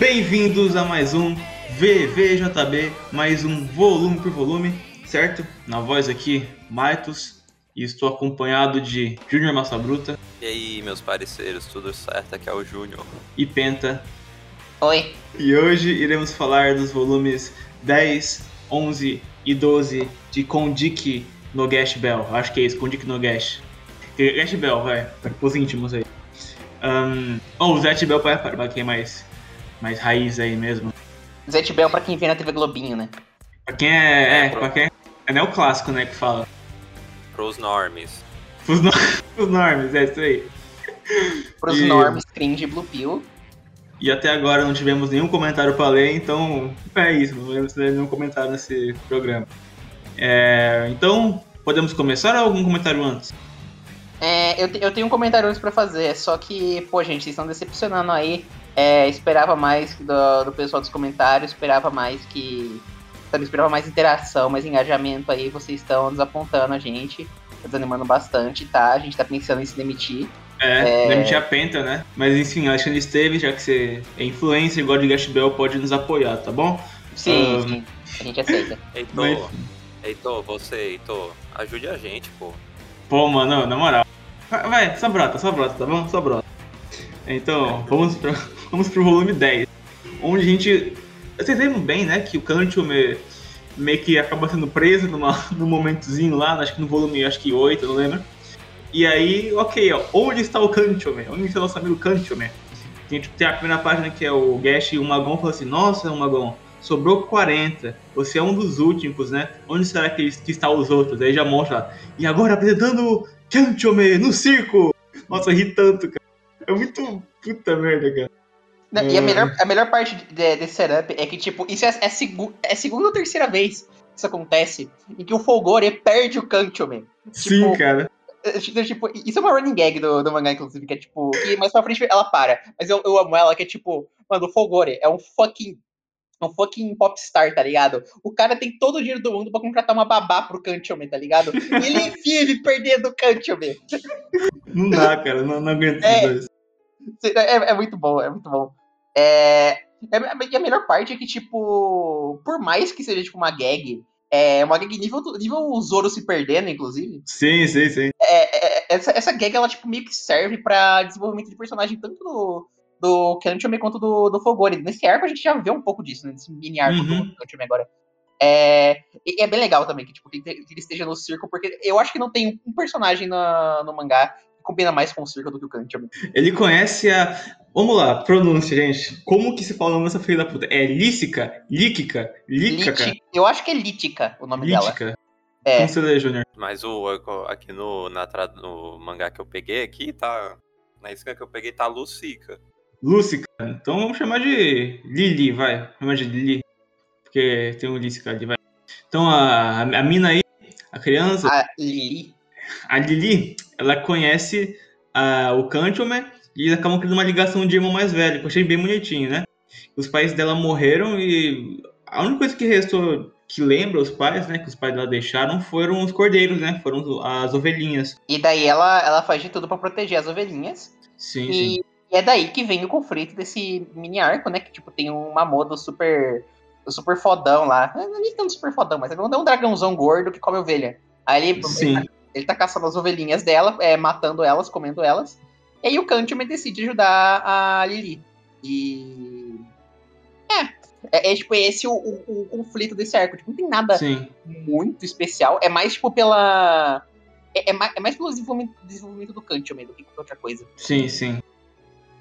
Bem-vindos a mais um VVJB, mais um volume por volume, certo? Na voz aqui, Maitos, e estou acompanhado de Júnior Massa Bruta. E aí, meus parceiros, tudo certo? Aqui é o Júnior. E Penta. Oi. E hoje iremos falar dos volumes 10, 11 e 12 de Kondik no Gash Bell. Acho que é isso, Kondik no Gash. Gash Bell, vai, para os íntimos aí. Um, ou oh, Zet Bell para quem mais, mais raiz aí mesmo. Zet Bell pra quem vê na TV Globinho, né? Pra quem é. É, é pro... pra quem é, é neoclássico, né, que fala. Pros normes. Pros, no... Pros normes, é isso aí. Pros e... normes, cringe Blue Pill. E até agora não tivemos nenhum comentário para ler, então é isso, não tivemos nenhum comentário nesse programa. É, então, podemos começar ou algum comentário antes? É, eu, eu tenho um comentário antes para fazer, só que, pô, gente, vocês estão decepcionando aí. É, esperava mais do, do pessoal dos comentários, esperava mais que. Sabe, esperava mais interação, mais engajamento aí. Vocês estão desapontando a gente, tá desanimando bastante, tá? A gente tá pensando em se demitir. É, é... demitir a Penta, né? Mas enfim, Alexandre Esteves, já que você é influencer igual de Gash Bell, pode nos apoiar, tá bom? Sim, um... sim. A gente aceita. Heitor, Mas... Heitor, você, Heitor, ajude a gente, pô. Pô, mano, na moral. Vai, só brota, só brota, tá bom? Só brota. Então, vamos, pra, vamos pro volume 10. Onde a gente. Vocês lembram bem, né? Que o Kancho me, meio que acaba sendo preso numa, num momentozinho lá, acho que no volume acho que 8, não lembro. E aí, ok, ó, onde está o Kanchome? Onde está o nosso amigo Kanchome? Tem, tem a primeira página que é o Gash e o Magon fala assim, nossa, Magon, sobrou 40, você é um dos últimos, né? Onde será que, que está os outros? Aí já mostra lá. E agora apresentando Kanchome no circo! Nossa, ri tanto, cara. É muito puta merda, cara. Não, e a melhor, a melhor parte de, desse setup é que, tipo, isso é, é, segu, é segunda ou terceira vez que isso acontece, em que o Folgore perde o Kanchome. Sim, tipo, cara. É, tipo, isso é uma running gag do, do mangá, inclusive, que é tipo. E mais pra frente ela para. Mas eu, eu amo ela, que é tipo, mano, o Folgore é um fucking. Um fucking popstar, tá ligado? O cara tem todo o dinheiro do mundo pra contratar uma babá pro Kanchome, tá ligado? E ele ele perdendo o Kanchome. Não dá, cara, não, não aguento é, dois. É, é, muito bom, é muito bom. É, é, e a melhor parte é que, tipo, por mais que seja tipo uma gag, é uma gag nível, nível Zoro se perdendo, inclusive. Sim, sim, sim. É, é, essa, essa gag, ela, tipo, meio que serve pra desenvolvimento de personagem tanto do, do Kanchome quanto do, do Fogori. Nesse arco a gente já vê um pouco disso, né? Nesse mini arco uhum. do Kanchome agora. É, e é bem legal também que, tipo, que, ele esteja no circo, porque eu acho que não tem um personagem no, no mangá que combina mais com o circo do que o Kanchome. Ele conhece a Vamos lá, pronúncia, gente. Como que se fala o nome dessa filha da puta? É Lítica? Líquica? Lítica? Eu acho que é Lítica o nome Lítica. dela. É. Como você lê, Júnior? Mas o, aqui no, na, no mangá que eu peguei aqui, tá. Na isca que eu peguei tá Lucica. Lucica. Então vamos chamar de Lili, vai. Chamar de Lili. Porque tem um Lícica ali, vai. Então a, a mina aí, a criança. A Lili. A Lili, ela conhece uh, o Kanchome e eles acabam criando uma ligação de irmão mais velho, que eu achei bem bonitinho, né? Os pais dela morreram e a única coisa que restou que lembra os pais, né, que os pais dela deixaram, foram os cordeiros, né? Foram as ovelhinhas. E daí ela, ela faz de tudo para proteger as ovelhinhas. Sim, e, sim. E é daí que vem o conflito desse mini arco, né? Que, tipo, tem um Mamodo super, super fodão lá. Não é nem tanto super fodão, mas é um dragãozão gordo que come ovelha. Aí ele, ele, tá, ele tá caçando as ovelhinhas dela, é, matando elas, comendo elas. E aí o Kantiman decide ajudar a Lili. E. É. É, é tipo esse o, o, o, conflito desse arco. Tipo, não tem nada Sim. muito especial. É mais, tipo, pela. É, é, mais, é mais pelo desenvolvimento, desenvolvimento do Kantiman do que qualquer outra coisa. Sim, sim.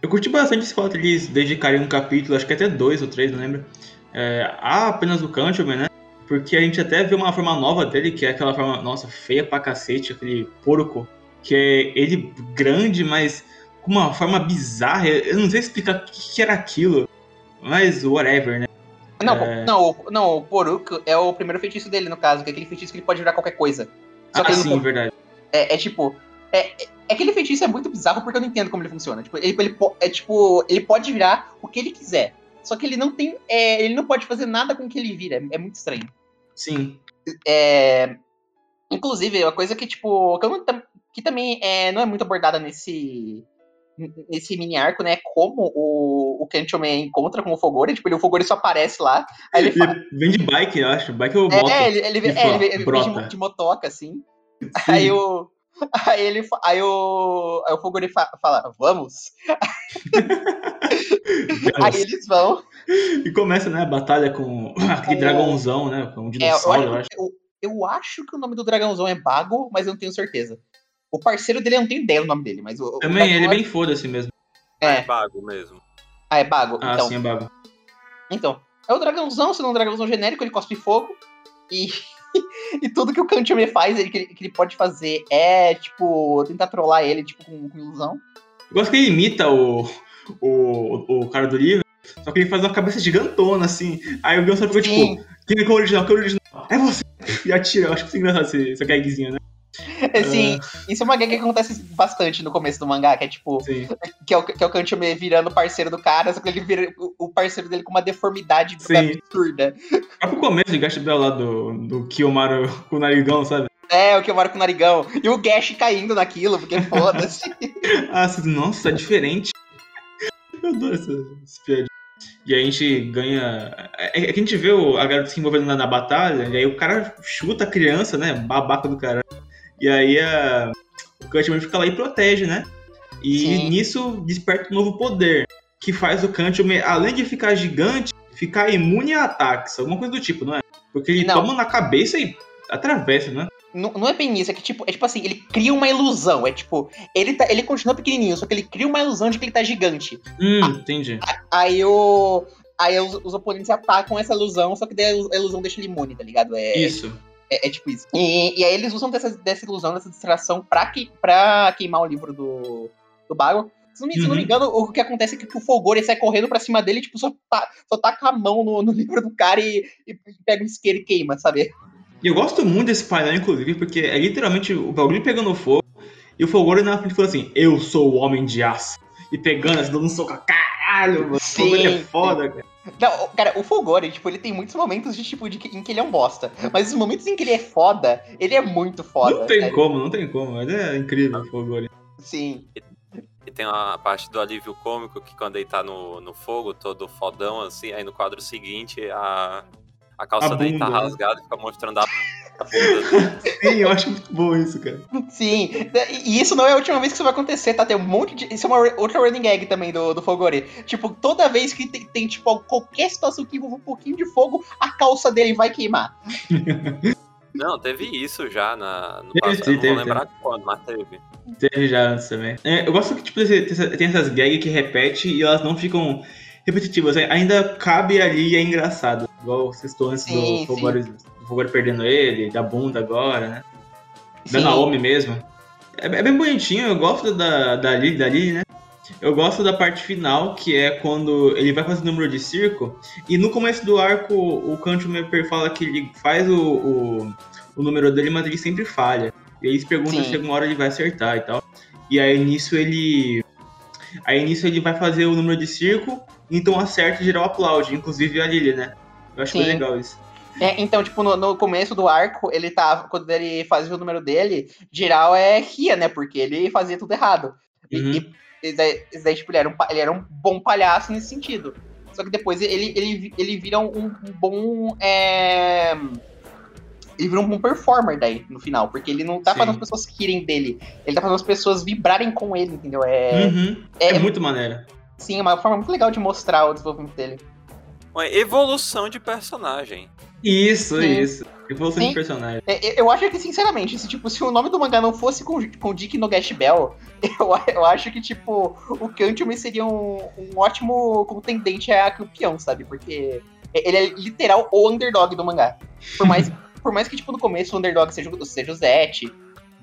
Eu curti bastante esse fato de eles dedicarem um capítulo, acho que até dois ou três, não lembro. É, a apenas do Kantiman, né? Porque a gente até vê uma forma nova dele, que é aquela forma, nossa, feia pra cacete, aquele porco que é ele grande, mas com uma forma bizarra. Eu não sei explicar o que era aquilo, mas whatever, né? Não, é... não, não, o Poruko é o primeiro feitiço dele, no caso, que é aquele feitiço que ele pode virar qualquer coisa. Só ah, sim, verdade. É, é tipo. É, é, aquele feitiço é muito bizarro porque eu não entendo como ele funciona. Tipo, ele, ele, é tipo, ele pode virar o que ele quiser. Só que ele não tem. É, ele não pode fazer nada com o que ele vira. É, é muito estranho. Sim. É, inclusive, uma coisa que, tipo, que, não, que também é, não é muito abordada nesse, nesse mini arco, né, como o, o Kanchoman encontra com o Fogori, tipo, ele, o Fogori só aparece lá, aí ele, fala... ele vem de bike, eu acho, bike ou é, moto. É, ele, ele, ele, é, ele, ele vem de, de motoca, assim, Sim. aí o... Aí ele aí o, aí o Fogori fala, vamos? aí eles vão. E começa, né, a batalha com aquele o... dragãozão, né? Com um dinossauro, é, eu, acho, eu acho. Eu, eu, acho que o nome do dragãozão é Bago, mas eu não tenho certeza. O parceiro dele, eu não tenho ideia do nome dele, mas o. Também, o ele é bem foda-se mesmo. É. é Bago mesmo. Ah, é Bago. Ah, então. sim, é Bago. Então, é o dragãozão, se não é um dragãozão genérico, ele cospe fogo. E, e tudo que o Kanchome faz, ele, que, ele, que ele pode fazer é, tipo, tentar trollar ele, tipo, com, com ilusão. Eu gosto que ele imita o, o, o cara do livro, só que ele faz uma cabeça gigantona, assim. Aí o Gilson ficou tipo, quem é o original? Quem é o original? É você! E atira, eu acho que é engraçado esse, essa gagzinha, né? Sim, uh... isso é uma gag que acontece bastante no começo do mangá, que é tipo. Sim. Que é o, que é o Kanchome virando parceiro do cara, só que ele vira o parceiro dele com uma deformidade Sim. absurda. É pro começo de Gash Bell lá do, do Kiyomaru com o narigão, sabe? É, o Kiyomaru com o narigão. E o Gash caindo naquilo, porque foda-se. ah, nossa, é diferente. Eu adoro essa, esse piadinha. E aí a gente ganha. É, é que a gente vê o, a garota se envolvendo na, na, batalha, e aí o cara chuta a criança, né? Babaca do cara. E aí a, o Cutman fica lá e protege, né? E Sim. nisso desperta um novo poder, que faz o Cutman, além de ficar gigante, ficar imune a ataques, alguma coisa do tipo, não é? Porque ele não. toma na cabeça e atravessa, né? Não, não é bem isso, é que tipo, é tipo assim, ele cria uma ilusão. É tipo, ele, tá, ele continua pequenininho, só que ele cria uma ilusão de que ele tá gigante. Hum, a, entendi. A, aí o. Aí os, os, oponentes atacam essa ilusão, só que daí a ilusão deixa ele imune, tá ligado? É, isso. É, é tipo isso. E, e, aí eles usam dessa, dessa ilusão, dessa distração pra, que, pra queimar o livro do, do Bago. Se não, me, uhum. se não me uhum. engano, o que acontece é que o Fogori sai correndo pra cima dele tipo, só, tá, só taca a mão no, no livro do cara e, e, pega o isqueiro e queima, sabe? E eu gosto muito desse painel, inclusive, porque é literalmente o bagulho pegando fogo e o Fogori na frente falou assim: Eu sou o homem de aço. E pegando, assim, dando um soco, caralho, mano. Sim, o é foda, cara. Não, cara, o Fogori, tipo, ele tem muitos momentos de, tipo, de, em que ele é um bosta. Mas os momentos em que ele é foda, ele é muito foda. Não tem como, não tem como. Mas é incrível o Fogori. Sim. E tem uma parte do alívio cômico que quando ele tá no, no fogo, todo fodão, assim, aí no quadro seguinte, a, a calça a dele tá rasgada e fica mostrando a Sim, eu acho muito bom isso, cara. Sim, e isso não é a última vez que isso vai acontecer, tá? Tem um monte de. Isso é uma outra running gag também do, do Fogori. Tipo, toda vez que tem, tem, tipo, qualquer situação que envolva um pouquinho de fogo, a calça dele vai queimar. Não, teve isso já na, no passado. Teve, não vou lembrar teve. quando, mas teve. Teve já antes também. É, eu gosto que tipo, tem essas gags que repete e elas não ficam repetitivas. Ainda cabe ali e é engraçado. Igual vocês estão antes sim, do Fogori Fogor perdendo ele, da bunda agora, né? Da Naomi mesmo. É, é, bem bonitinho, eu gosto da, da Lily, da Lily, né? Eu gosto da parte final, que é quando ele vai fazer o número de circo, e no começo do arco o Kanto Mepper fala que ele faz o, o, o, número dele, mas ele sempre falha. E aí eles perguntam se alguma hora ele vai acertar e tal. E aí nisso ele. Aí nisso ele vai fazer o número de circo, então acerta e geral aplaude, inclusive a Lily, né? Eu acho Sim. legal isso. É, então, tipo, no, no, começo do arco, ele tava. Quando ele fazia o número dele, geral é ria, né? Porque ele fazia tudo errado. Uhum. E, e, daí, daí, tipo, ele era, um, ele era um bom palhaço nesse sentido. Só que depois ele, ele, ele vira um, um bom. É... Ele vira um bom performer daí, no final. Porque ele não tá Sim. fazendo as pessoas rirem dele. Ele tá fazendo as pessoas vibrarem com ele, entendeu? É, uhum. é, é muito maneiro. Sim, é uma forma muito legal de mostrar o desenvolvimento dele. Uma evolução de personagem. Isso, Sim. isso. Evolução Sim. de personagem. É, eu acho que, sinceramente, se, tipo, se o nome do mangá não fosse com, com Dick no Gash Bell, eu, eu acho que, tipo, o Kantium seria um, um ótimo contendente a campeão, sabe? Porque ele é literal o underdog do mangá. Por mais, por mais que, tipo, no começo o underdog seja, seja o Zet,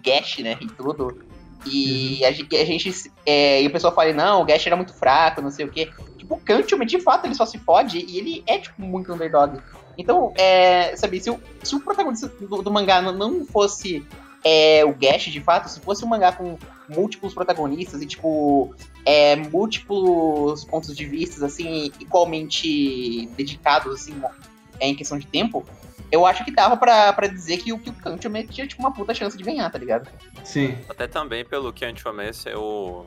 Gash, né, e tudo. E uhum. a, a, gente. É, e o pessoal fala, não, o Gash era muito fraco, não sei o quê. Tipo, o Kantium, de fato, ele só se fode e ele é, tipo, muito underdog. Então, é, sabe, se o, se o protagonista do, do mangá não fosse é, o Gash, de fato, se fosse um mangá com múltiplos protagonistas e, tipo, é, múltiplos pontos de vista, assim, igualmente dedicados, assim, em questão de tempo, eu acho que dava pra, dizer que, que o Kanchome tinha, tipo, uma puta chance de ganhar, tá ligado? Sim. Até também pelo que Antiome é o,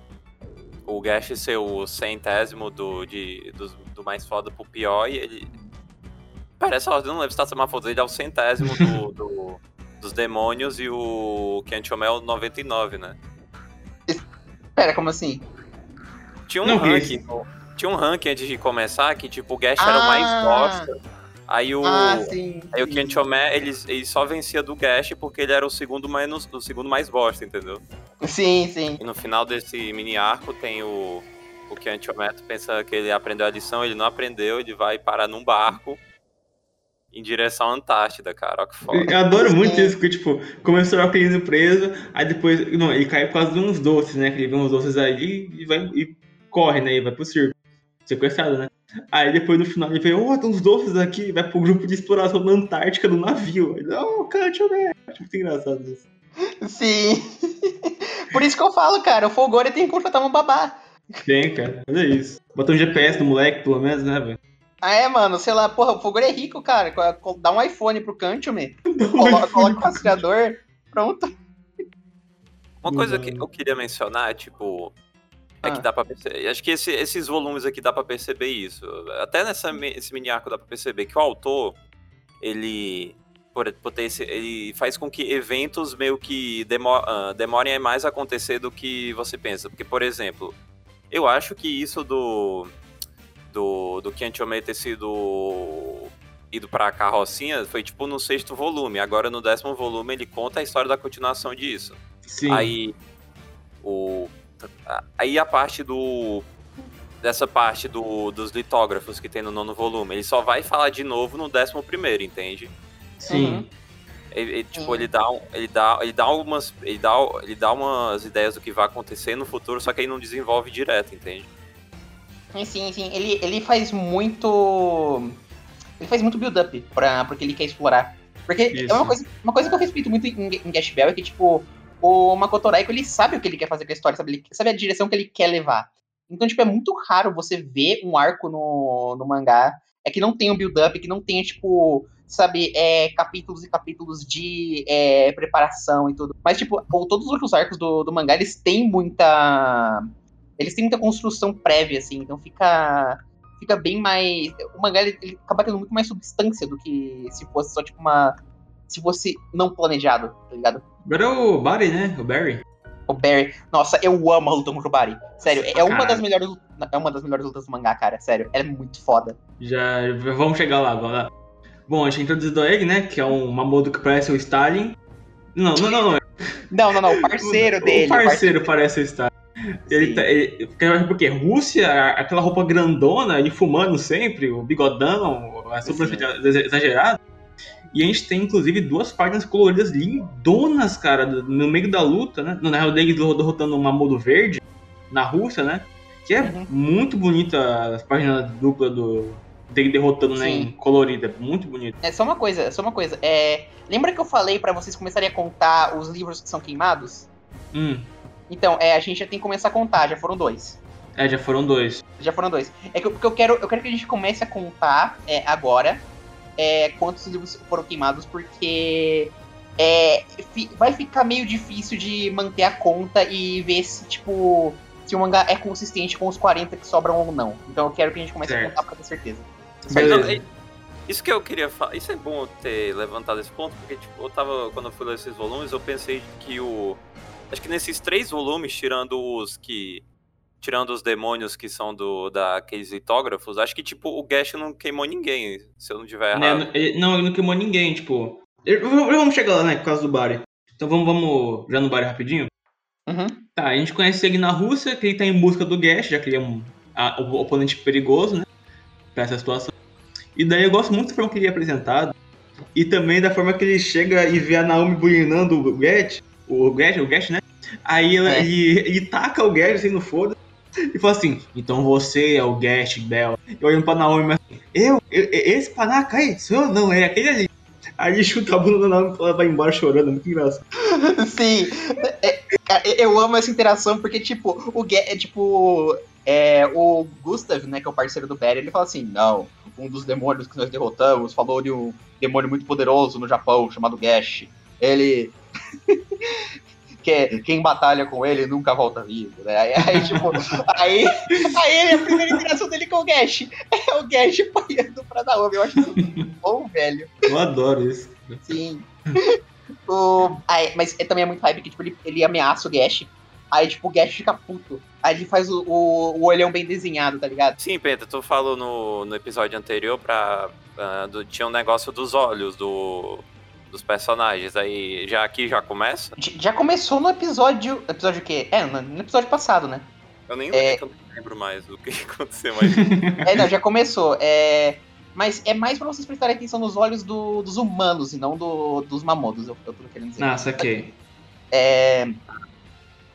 o Gash ser o centésimo do, de, do, do mais foda pro pior e ele. Parece, eu não lembro se tá uma foto, ele é o centésimo do, do, dos demônios e o Kenchome é o 99, né? Pera, como assim? Tinha um não, ranking. Tinha um ranking antes de começar que, tipo, o Gash ah. era o mais ah! bosta. Aí o, ah, sim, aí sim. o Kenchomé, ele, ele só vencia do Gash porque ele era o segundo, menos, o segundo mais bosta, entendeu? Sim, sim. E no final desse mini arco tem o, o Kenchomé, tu pensa que ele aprendeu a lição, ele não aprendeu, ele vai parar num barco em direção à Antártida, cara, ó que foda. Eu adoro muito isso, porque, tipo, começou a indo preso, aí depois, não, ele cai por causa de uns doces, né, que ele vê uns doces aí e vai, e corre, né, e vai pro circo, sequestrado, né. Aí depois no final ele vê, oh, tem uns doces aqui, vai pro grupo de exploração na Antártica do navio. Ele, oh, cante o né? Acho muito engraçado isso. Sim. Por isso que eu falo, cara, o Folgore tem que contratar um babá. Tem, cara, olha isso. Bota um GPS no moleque, pelo menos, né, velho? Ah, é, mano, sei lá, porra, o Fogor é rico, cara. Dá um iPhone pro Kantiume, coloca, coloca o rastreador, pronto. Uma coisa que eu queria mencionar, tipo, é ah. que dá pra perceber. Acho que esse, esses volumes aqui dá pra perceber isso. Até nessa, esse mini arco dá pra perceber que o autor, ele. Por, por ter esse, ele faz com que eventos meio que demor, uh, demorem mais a acontecer do que você pensa. Porque, por exemplo, eu acho que isso do. Do, do Kiantiome ter sido ido pra carrocinha foi tipo no sexto volume. Agora no décimo volume ele conta a história da continuação disso. Sim. Aí o Aí a parte do. Dessa parte do, dos litógrafos que tem no nono volume, ele só vai falar de novo no décimo primeiro, entende? Sim. Uhum. Ele, ele, tipo, ele dá, ele dá, ele dá algumas, ele dá, ele dá umas ideias do que vai acontecer no futuro, só que ele não desenvolve direto, entende? Sim, sim, ele, ele faz muito, ele faz muito build-up para porque ele quer explorar. Porque Isso. é uma coisa, uma coisa que eu respeito muito em, em Gash Bell é que tipo o Makoto Raiko, ele sabe o que ele quer fazer com a história, sabe? Ele sabe a direção que ele quer levar. Então, tipo, é muito raro você ver um arco no, no mangá é que não tem um build-up, que não tem, tipo, sabe, é, capítulos e capítulos de é, preparação e tudo. Mas, tipo, todos os outros arcos do, do mangá, eles têm muita. Eles têm muita construção prévia, assim, então fica. Fica bem mais. O mangá ele, ele acaba tendo muito mais substância do que se fosse só, tipo, uma se fosse não planejado, tá ligado? Agora é o Barry, né? O Barry. O Barry. Nossa, eu amo a luta contra o Barry. Sério, é uma das melhores é uma das melhores lutas do mangá, cara. Sério, é muito foda. Já, vamos chegar lá, vamos lá. Bom, a gente introduziu o Egg, né? Que é um Mamodo que parece o Stalin. Não, não, não, não. Não, não, não. O parceiro o, dele. O parceiro, parece o Stalin. Ele, tá, ele, porque Rússia, aquela roupa grandona, ele fumando sempre, o bigodão, a super exagerado. E a gente tem, inclusive, duas páginas coloridas lindonas, cara, no meio da luta, né? Na real, dele derrotando o Mamodo Verde na Rússia, né? Que é uhum. muito bonita as páginas dupla do dele derrotando, né, em colorida. Muito bonito. É só uma coisa, só uma coisa. É, lembra que eu falei para vocês começarem a contar os livros que são queimados? Hum. Então, é, a gente já tem que começar a contar, já foram dois. É, já foram dois. Já foram dois. É que, porque eu quero, eu quero que a gente comece a contar é, agora é, quantos livros foram queimados, porque é, vai ficar meio difícil de manter a conta e ver se, tipo, se o mangá é consistente com os 40 que sobram ou não. Então eu quero que a gente comece certo. a contar pra ter certeza. Beleza. Isso que eu queria falar, isso é bom ter levantado esse ponto, porque tipo, eu tava, quando eu fui ler esses volumes, eu pensei que o. Acho que nesses três volumes, tirando os que tirando os demônios que são do daqueles litógrafos, acho que, tipo, o Gash não queimou ninguém, se eu não tiver né, errado. Ele, não, ele não queimou ninguém, tipo... Vamos chegar lá, né, por causa do Barry. Então vamos, vamos já no Barry rapidinho? Uhum. Tá, a gente conhece ele na Rússia, que ele tá em busca do Gash, já que ele é um a, o oponente perigoso, né, pra essa situação. E daí eu gosto muito da forma que ele é apresentado, e também da forma que ele chega e vê a Naomi bulinando o Gash, o Gash, o Gash, né? Aí ela, é. ele, ele taca o Gash assim no foda e falou assim: então você é o Guest Bell. Eu olhando pra Naomi, mas assim, eu? eu esse panaca aí? Sou eu? Não, é aquele ali. Aí ele chuta a bunda da Naomi e ela vai embora chorando, muito engraçado. Sim, é, é, eu amo essa interação porque, tipo, o é, tipo, é, o Gustav, né, que é o parceiro do Barry, ele fala assim: não, um dos demônios que nós derrotamos falou de um demônio muito poderoso no Japão chamado Gash. Ele. que é, quem batalha com ele nunca volta vivo, né? Aí, aí tipo, aí, aí a primeira interação dele com o Gash é o Gash apanhando pra Naomi. Eu acho muito bom, velho. Eu adoro isso. Sim. o, aí, mas é, também é muito hype que tipo, ele, ele ameaça o Gash. Aí, tipo, o Gash fica puto. Aí ele faz o, o, o olhão bem desenhado, tá ligado? Sim, Penta, tu falou no, no episódio anterior pra. Uh, do, tinha um negócio dos olhos do, dos personagens. Aí já aqui já começa? Já começou no episódio. Episódio o quê? É, no episódio passado, né? Eu nem é... eu não lembro mais do que aconteceu mais. é, não, já começou. É. Mas é mais pra vocês prestarem atenção nos olhos do, dos humanos e não do, dos mamodos, eu, eu tô querendo dizer. Ah, saquei. É.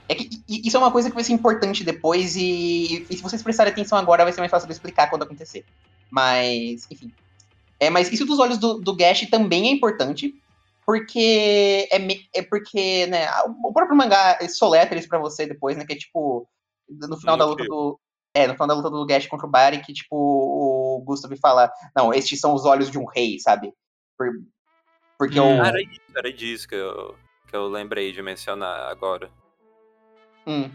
É que isso é uma coisa que vai ser importante depois e, e, se vocês prestarem atenção agora vai ser mais fácil de explicar quando acontecer. Mas, enfim. É, mas isso dos olhos do, do Gash também é importante, porque é, é porque, né, o próprio mangá soletra isso pra você depois, né, que é tipo, no final da luta do... É, no final da luta do Gash contra o Barry, que, tipo, o Gustav fala, não, estes são os olhos de um rei, sabe? Por, porque hum. o... Era isso, era disso que eu, que eu lembrei de mencionar agora. Hum.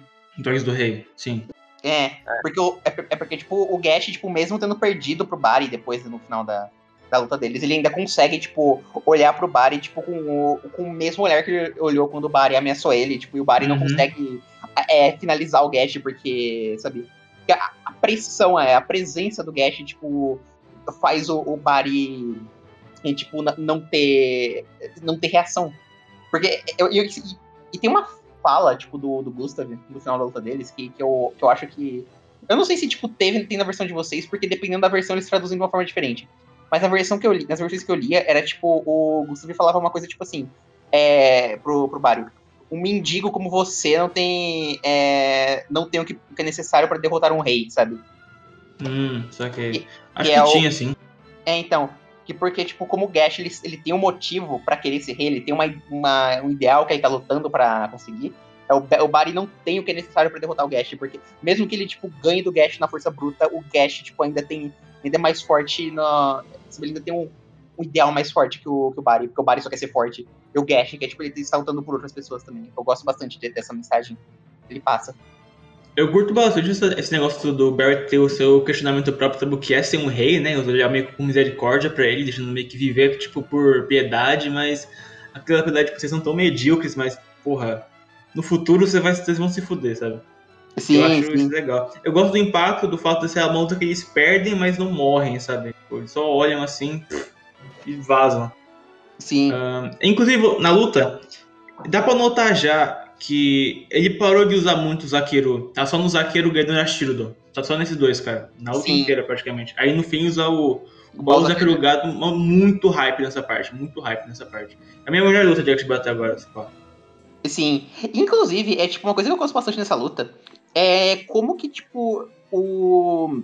Olhos do rei, sim. É, é. Porque, o, é, é, porque, tipo, o Gash, tipo, mesmo tendo perdido pro Barry depois, no final da, da luta deles, ele ainda consegue, tipo, olhar pro Barry, tipo, com o, com o mesmo olhar que ele olhou quando o Barry ameaçou ele, tipo, e o Barry uhum. não consegue é, finalizar o Gash, porque, sabe, a, a pressão, é, a presença do Gash, tipo, faz o, o Barry, tipo, não ter, não ter reação. Porque, eu, eu, e, e tem uma fala, tipo, do, do Gustav, no final da luta deles, que, que, eu, que eu acho que. Eu não sei se, tipo, teve, tem na versão de vocês, porque dependendo da versão eles traduzem de uma forma diferente. Mas na versão que eu li, nas versões que eu lia, era tipo, o Gustavo falava uma coisa tipo assim, é, pro, pro Barry. Um mendigo como você não tem. É, não tem o que, que é necessário para derrotar um rei, sabe? Hum, saquei. E, Acho que, é tinha, o, sim. É, então. Que porque, tipo, como o Gash, ele, ele tem um motivo para querer ser rei, ele tem uma, uma, um ideal que ele tá lutando para conseguir. É, o, o Barry não tem o que é necessário para derrotar o Gash, porque mesmo que ele, tipo, ganhe do Gash na força bruta, o Gash, tipo, ainda tem ainda é mais forte na. Ele ainda tem um, um ideal mais forte que o, que o Barry, porque o Barry só quer ser forte. E o Gash, que é tipo, ele está lutando por outras pessoas também. Eu gosto bastante de, dessa mensagem que ele passa. Eu curto bastante esse negócio do Barry ter o seu questionamento próprio sobre o que é ser um rei, né? Olhar meio com misericórdia para ele, deixando meio que viver, tipo, por piedade, mas aquela piedade, tipo, vocês são tão medíocres, mas, porra, no futuro você vai, vocês vão se fuder, sabe? Sim, eu acho sim. isso legal. Eu gosto do impacto do fato de ser a luta que eles perdem, mas não morrem, sabe? Eles só olham assim e vazam. Sim. Uh, inclusive, na luta, dá pra notar já que ele parou de usar muito o Zaqueiro. Tá só no Zaqueiro ganhando a Shirdo. Tá só nesses dois, cara. Na luta Sim. inteira, praticamente. Aí no fim usa o. O Baú Zaqueiro Gado, muito hype nessa parte. Muito hype nessa parte. É a minha melhor luta de Action bater agora, se pá. Sim. Inclusive, é tipo uma coisa que eu gosto bastante nessa luta é como que, tipo, o.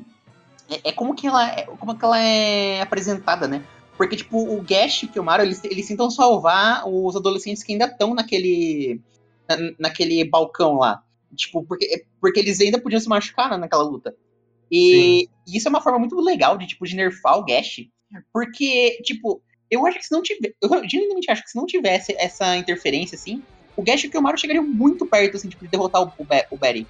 É, é como que ela é, como que ela é apresentada, né? Porque, tipo, o Gash e o Kilmaro, eles, eles tentam salvar os adolescentes que ainda estão naquele. Na, naquele balcão lá. Tipo, porque, porque eles ainda podiam se machucar né, naquela luta. E, e, isso é uma forma muito legal de, tipo, de nerfar o Gash. Porque, tipo, eu acho que se não tivesse. Eu genuinamente acho que se não tivesse essa interferência, assim, o Gash e o Kilmaro chegariam muito perto, assim, tipo, de derrotar o, o, o Barry.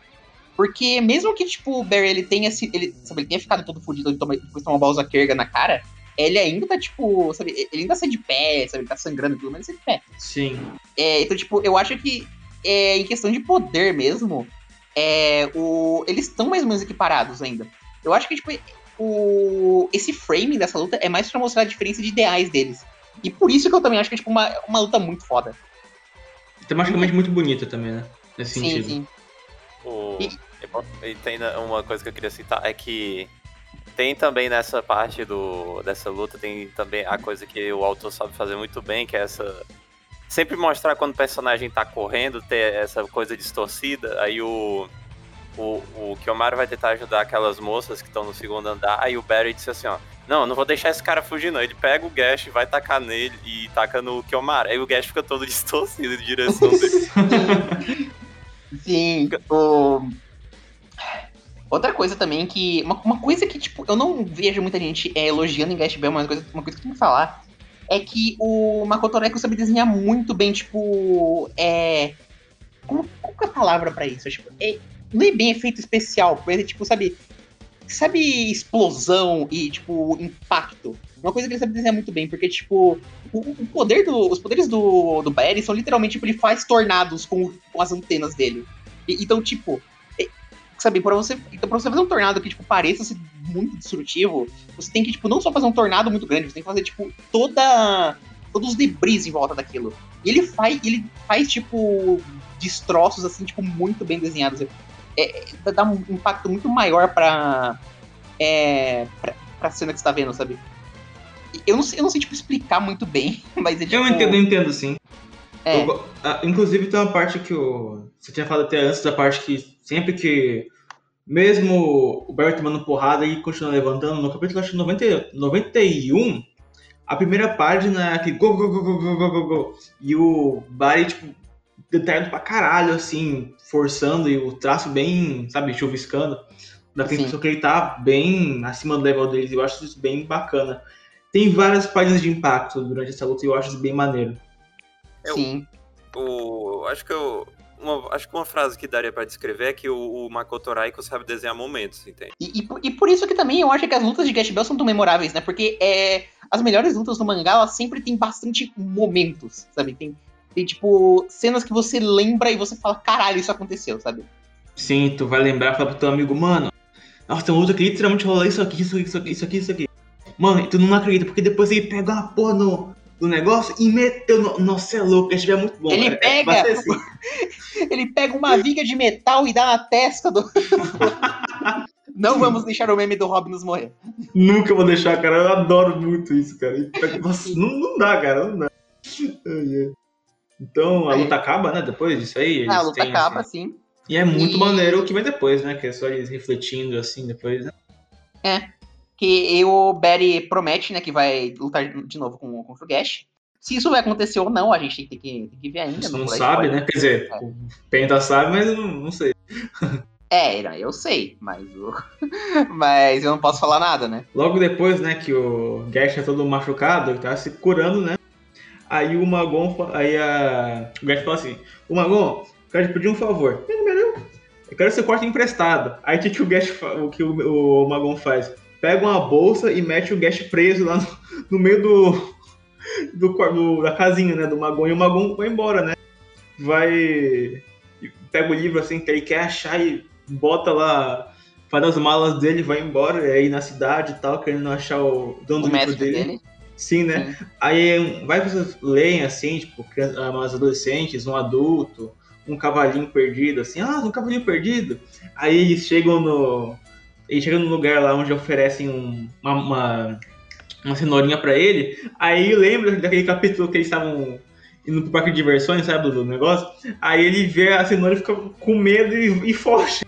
Porque mesmo que, tipo, o Barry ele tenha, ele, sabe, ele tenha ficado todo fodido depois de tomar uma balsa Kerga na cara, ele ainda tá, tipo, sabe, ele ainda sai de pé, sabe, ele tá sangrando tudo, mas ele sai de pé. Sim. É, então, tipo, eu acho que é, em questão de poder mesmo, é, o, eles estão mais ou menos equiparados ainda. Eu acho que, tipo, o, esse framing dessa luta é mais pra mostrar a diferença de ideais deles. E por isso que eu também acho que é, tipo, uma, uma luta muito foda. Tematicamente muito bonita também, né? Nesse sim, sentido. Sim. O... E... e tem uma coisa que eu queria citar, é que tem também nessa parte do, dessa luta, tem também a coisa que o autor sabe fazer muito bem, que é essa. Sempre mostrar quando o personagem tá correndo, ter essa coisa distorcida, aí o. O, o Kiyomaru vai tentar ajudar aquelas moças que estão no segundo andar, aí o Barry disse assim, ó. Não, não vou deixar esse cara fugir, não. Ele pega o Gash, vai tacar nele e taca no Kiyomaru. Aí o Gash fica todo distorcido de direção dele. Sim, o... Outra coisa também que. Uma, uma, coisa que, tipo, eu não vejo muita gente é, elogiando em Gash Bell, mas uma coisa, uma coisa que tenho que falar é que o Makoto Reiko sabe desenhar muito bem, tipo. É. Como, qual é a palavra pra isso? Tipo, é, não é bem efeito especial, mas é tipo, sabe. Sabe explosão e, tipo, impacto? Uma coisa que ele sabe desenhar muito bem, porque, tipo, o, o poder do, os poderes do, do Barry são literalmente, tipo, ele faz tornados com, com as antenas dele. E, então, tipo, é, sabe, pra você, então, pra você fazer um tornado que, tipo, pareça ser muito destrutivo, você tem que, tipo, não só fazer um tornado muito grande, você tem que fazer, tipo, toda. todos os debris em volta daquilo. E ele faz, ele faz, tipo, destroços, assim, tipo, muito bem desenhados. É, é, dá um impacto muito maior pra, é, pra, pra cena que você tá vendo, sabe? Eu não sei, eu não sei tipo, explicar muito bem, mas é tipo... Eu entendo, eu entendo sim. É. Eu, ah, inclusive tem uma parte que o. Você tinha falado até antes da parte que sempre que. Mesmo o Barry tomando porrada e continua levantando, no capítulo acho 90, 91, a primeira página é aquele go, go, go, go, go, go, go, go. E o Barry, tipo, detalhado pra caralho, assim, forçando e o traço bem, sabe, chuviscando. Dá a impressão que ele tá bem acima do level deles. Eu acho isso bem bacana. Tem várias páginas de impacto durante essa luta e eu acho isso bem maneiro. Sim. O, acho que eu, uma, acho que uma frase que daria para descrever é que o, o, Makoto Raiko sabe desenhar momentos, entende? E, e, e, por isso que também eu acho que as lutas de Gash Bell são tão memoráveis, né? Porque é, as melhores lutas do mangá, elas sempre tem bastante momentos, sabe? Tem, tem, tipo, cenas que você lembra e você fala, caralho, isso aconteceu, sabe? Sim, tu vai lembrar e falar pro teu amigo, mano, nossa, tem uma luta que literalmente rola isso aqui, isso aqui, isso aqui, isso aqui, isso aqui. Mano, tu não acredita, porque depois ele pega uma porra no, do negócio e meteu no. Nossa, é louco, esse é muito bom. Ele cara. pega. Assim. ele pega uma viga de metal e dá na testa do. Não vamos deixar o meme do Robin morrer. Nunca vou deixar, cara. Eu adoro muito isso, cara. Nossa, não, não dá, cara. Não dá. Então a luta acaba, né? Depois disso aí. Ah, a luta acaba, assim. sim. E é muito e... maneiro o que vem depois, né? Que é só eles refletindo assim depois, né? É. Que o Barry promete, né, que vai lutar de novo com, com o Fugash. Se isso vai acontecer ou não, a gente tem que, tem que ver ainda. Não, não sabe, né? Quer dizer, é. o Penta sabe, mas eu não, não sei. É, eu sei, mas o... mas eu não posso falar nada, né? Logo depois, né, que o Gash é todo machucado, ele tá se curando, né? Aí o Magon, aí a... o Gash fala assim, o Magon, quero te pedir um favor. Eu quero ser corte emprestado. Aí o que, que o Gash, o que o, o Magon faz? Pega uma bolsa e mete o Gash preso lá no, no meio do, do, do, da casinha, né, do Magon. E o Magon vai embora, né? Vai... Pega o livro, assim, que ele quer achar e bota lá faz as malas dele, vai embora, aí na cidade e tal, querendo achar o dono o do livro dele. dele. Sim, né? Sim. Aí vai que vocês leem assim, tipo, umas adolescentes, um adulto, um cavalinho perdido, assim, ah, um cavalinho perdido. Aí eles chegam no. Eles chegam no lugar lá onde oferecem um, uma, uma, uma cenourinha pra ele. Aí lembra daquele capítulo que eles estavam indo pro parque de diversões, sabe, do negócio? Aí ele vê a cenoura e fica com medo e, e foge.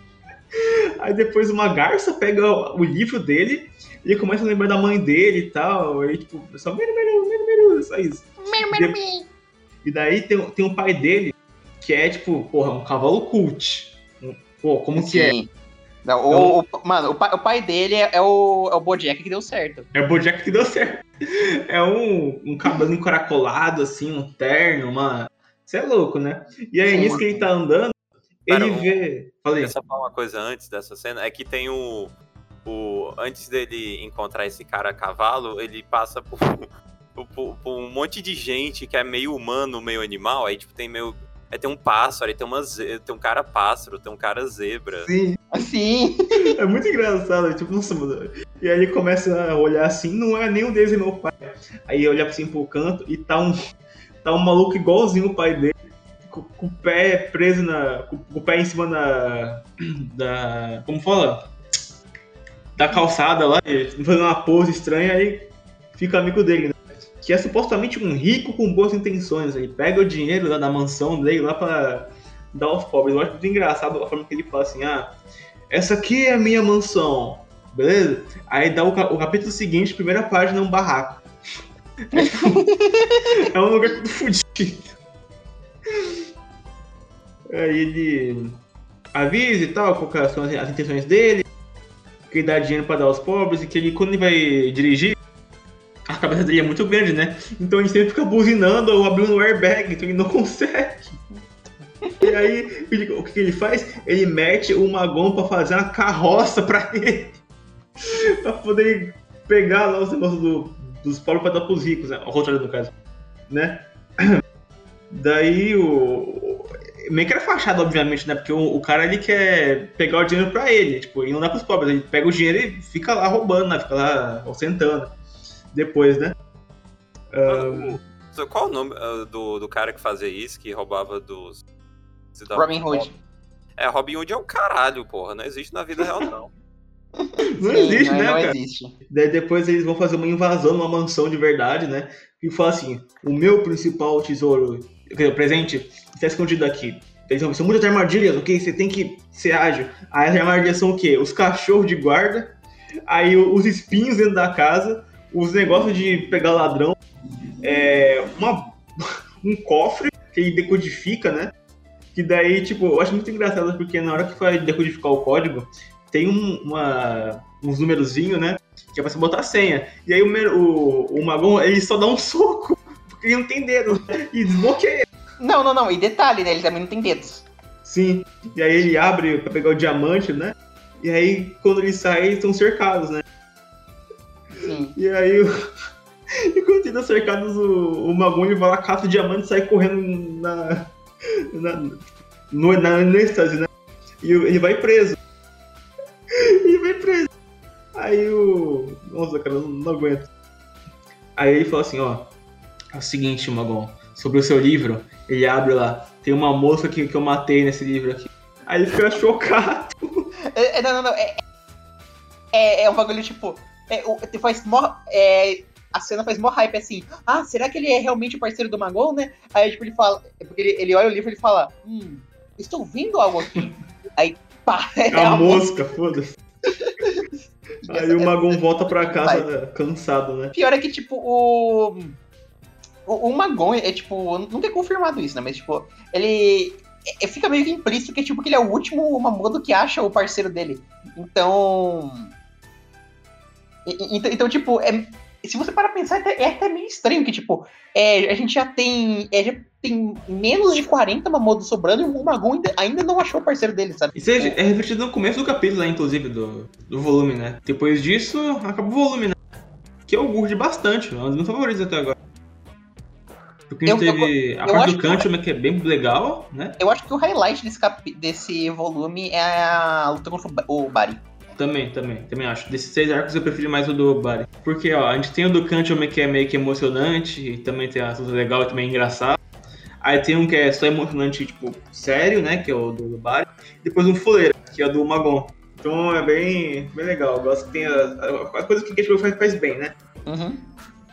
Aí depois uma garça pega o livro dele e ele começa a lembrar da mãe dele e tal. E tipo, só meru, meru, meru, meru, só isso. Meru, meru, meru. E daí tem, tem um pai dele que é tipo, porra, um cavalo cult. Pô, como Sim. que é? Não, o, então, o, mano, o pai, o pai dele é, é, o, é o Bojack que deu certo. É o Bojack que deu certo. É um, um cabelo encaracolado, assim, um terno, uma. Você é louco, né? E aí, Sim, nisso que ele tá andando, ele vê. Falei. Só falar uma coisa antes dessa cena, é que tem o. o antes dele encontrar esse cara a cavalo, ele passa por, por, por, um monte de gente que é meio humano, meio animal. Aí, tipo, tem meio. Aí tem um pássaro, aí tem, uma ze... tem um cara pássaro, tem um cara zebra. Sim. Assim. É muito engraçado, tipo, nossa, mano. E aí ele começa a olhar assim, não é nenhum deles é meu pai. Aí olha assim pro canto e tá um. Tá um maluco igualzinho o pai dele com, com, o pé preso na. Com, com, o pé em cima da. Da. Como fala? Da calçada lá, fazendo uma pose estranha, aí fica amigo dele, né? Que é supostamente um rico com boas intenções. Ele pega o dinheiro lá da mansão dele lá pra dar aos pobres. Eu acho muito engraçado a forma que ele fala assim: ah, essa aqui é a minha mansão, beleza? Aí dá o, o capítulo seguinte, primeira página, um barraco. é um lugar tudo fodido. Aí ele avisa e tal, quais são as intenções dele, que ele dá dinheiro para dar aos pobres, e que ele, quando ele vai dirigir, cabeça dele é muito grande, né? Então ele sempre fica buzinando ou abrindo o airbag, então ele não consegue. E aí, o que ele faz? Ele mete o Magon pra fazer uma carroça pra ele. pra poder pegar lá os negócios do, dos pobres pra dar pros ricos, né? O contrário do caso. Né? Daí o. Meio que era fachada, obviamente, né? Porque o, o, cara ele quer pegar o dinheiro pra ele, tipo, e não dá pros pobres. Ele pega o dinheiro e fica lá roubando, né? Fica lá ostentando. Depois, né? Um... Qual o nome uh, do, do cara que fazia isso, que roubava dos. Robin Hood. É, Robin Hood é o caralho, porra. Não existe na vida real, não. Não Sim, existe, não, né, não cara? Existe. Daí depois eles vão fazer uma invasão numa mansão de verdade, né? E fala assim: o meu principal tesouro, o presente, está escondido aqui. Eles vão, são muitas armadilhas, ok? Você tem que ser ágil. Aí as armadilhas são o quê? Os cachorros de guarda, aí os espinhos dentro da casa, os negócios de pegar ladrão, é, uma, um cofre que ele decodifica, né? Que daí, tipo, eu acho muito engraçado porque na hora que vai decodificar o código, tem um, uma, uns numerozinhos, né? Que é pra você botar a senha. E aí o, o, o Magon, ele só dá um soco, porque ele não tem dedo, e desbloqueia. Não, não, não. E detalhe, né? Ele também não tem dedos. Sim. E aí ele abre pra pegar o diamante, né? E aí, quando ele sai, eles estão cercados, né? Sim. E aí, enquanto eles estão cercados, o, o Magon ele vai lá, caça o diamante e sai correndo na. na no, na, êxtase, né? E ele vai preso. e vai preso. Aí o. Nossa, cara, não, não aguento. Aí ele fala assim, ó. É o seguinte, Magon, sobre o seu livro, ele abre lá. Tem uma moça que, que eu matei nesse livro aqui. Aí ele fica chocado. É, é, não, não, não. É, é, é um bagulho tipo. É, faz mó, é, a cena faz mó hype assim. Ah, será que ele é realmente o parceiro do Magon, né? Aí tipo, ele fala. Porque ele, ele olha o livro e ele fala: Hum, estou vendo algo aqui. Aí pá. É a, a mosca, foda-se. Aí o Magon volta pra casa né, cansado, né? Pior é que, tipo, o. O, o Magon é, tipo. Não tem confirmado isso, né? Mas, tipo, ele. É, fica meio que implícito que, tipo, que ele é o último Mamodo que acha o parceiro dele. Então. Então, então tipo, é, se você para pensar, é, é até meio estranho que, tipo, é, a gente já tem. É, já tem menos de 40 Mamodos sobrando e o Magon ainda, ainda não achou o parceiro dele, sabe? Isso é, é refletido no começo do capítulo, né, inclusive, do, do volume, né? Depois disso, acaba o volume, né? Que eu gosto bastante, é um dos meus favoritos até agora. Porque a gente eu, teve eu, a parte do Kanchuma, que é bem legal, né? Eu acho que o highlight desse, cap... desse volume é a luta contra o Bari. Também, também, também acho. Desses seis arcos eu prefiro mais o do Bari. Porque, ó, a gente tem o do Kanchome que é meio que emocionante, e também tem a coisa legal e também engraçado. Aí tem um que é só emocionante, tipo, sério, né, que é o do, do Bari. Depois um fuleiro, que é o do Magon. Então é bem, bem legal. Eu gosto que tem a, a, a coisa que o Ketchup faz, faz bem, né? Uhum.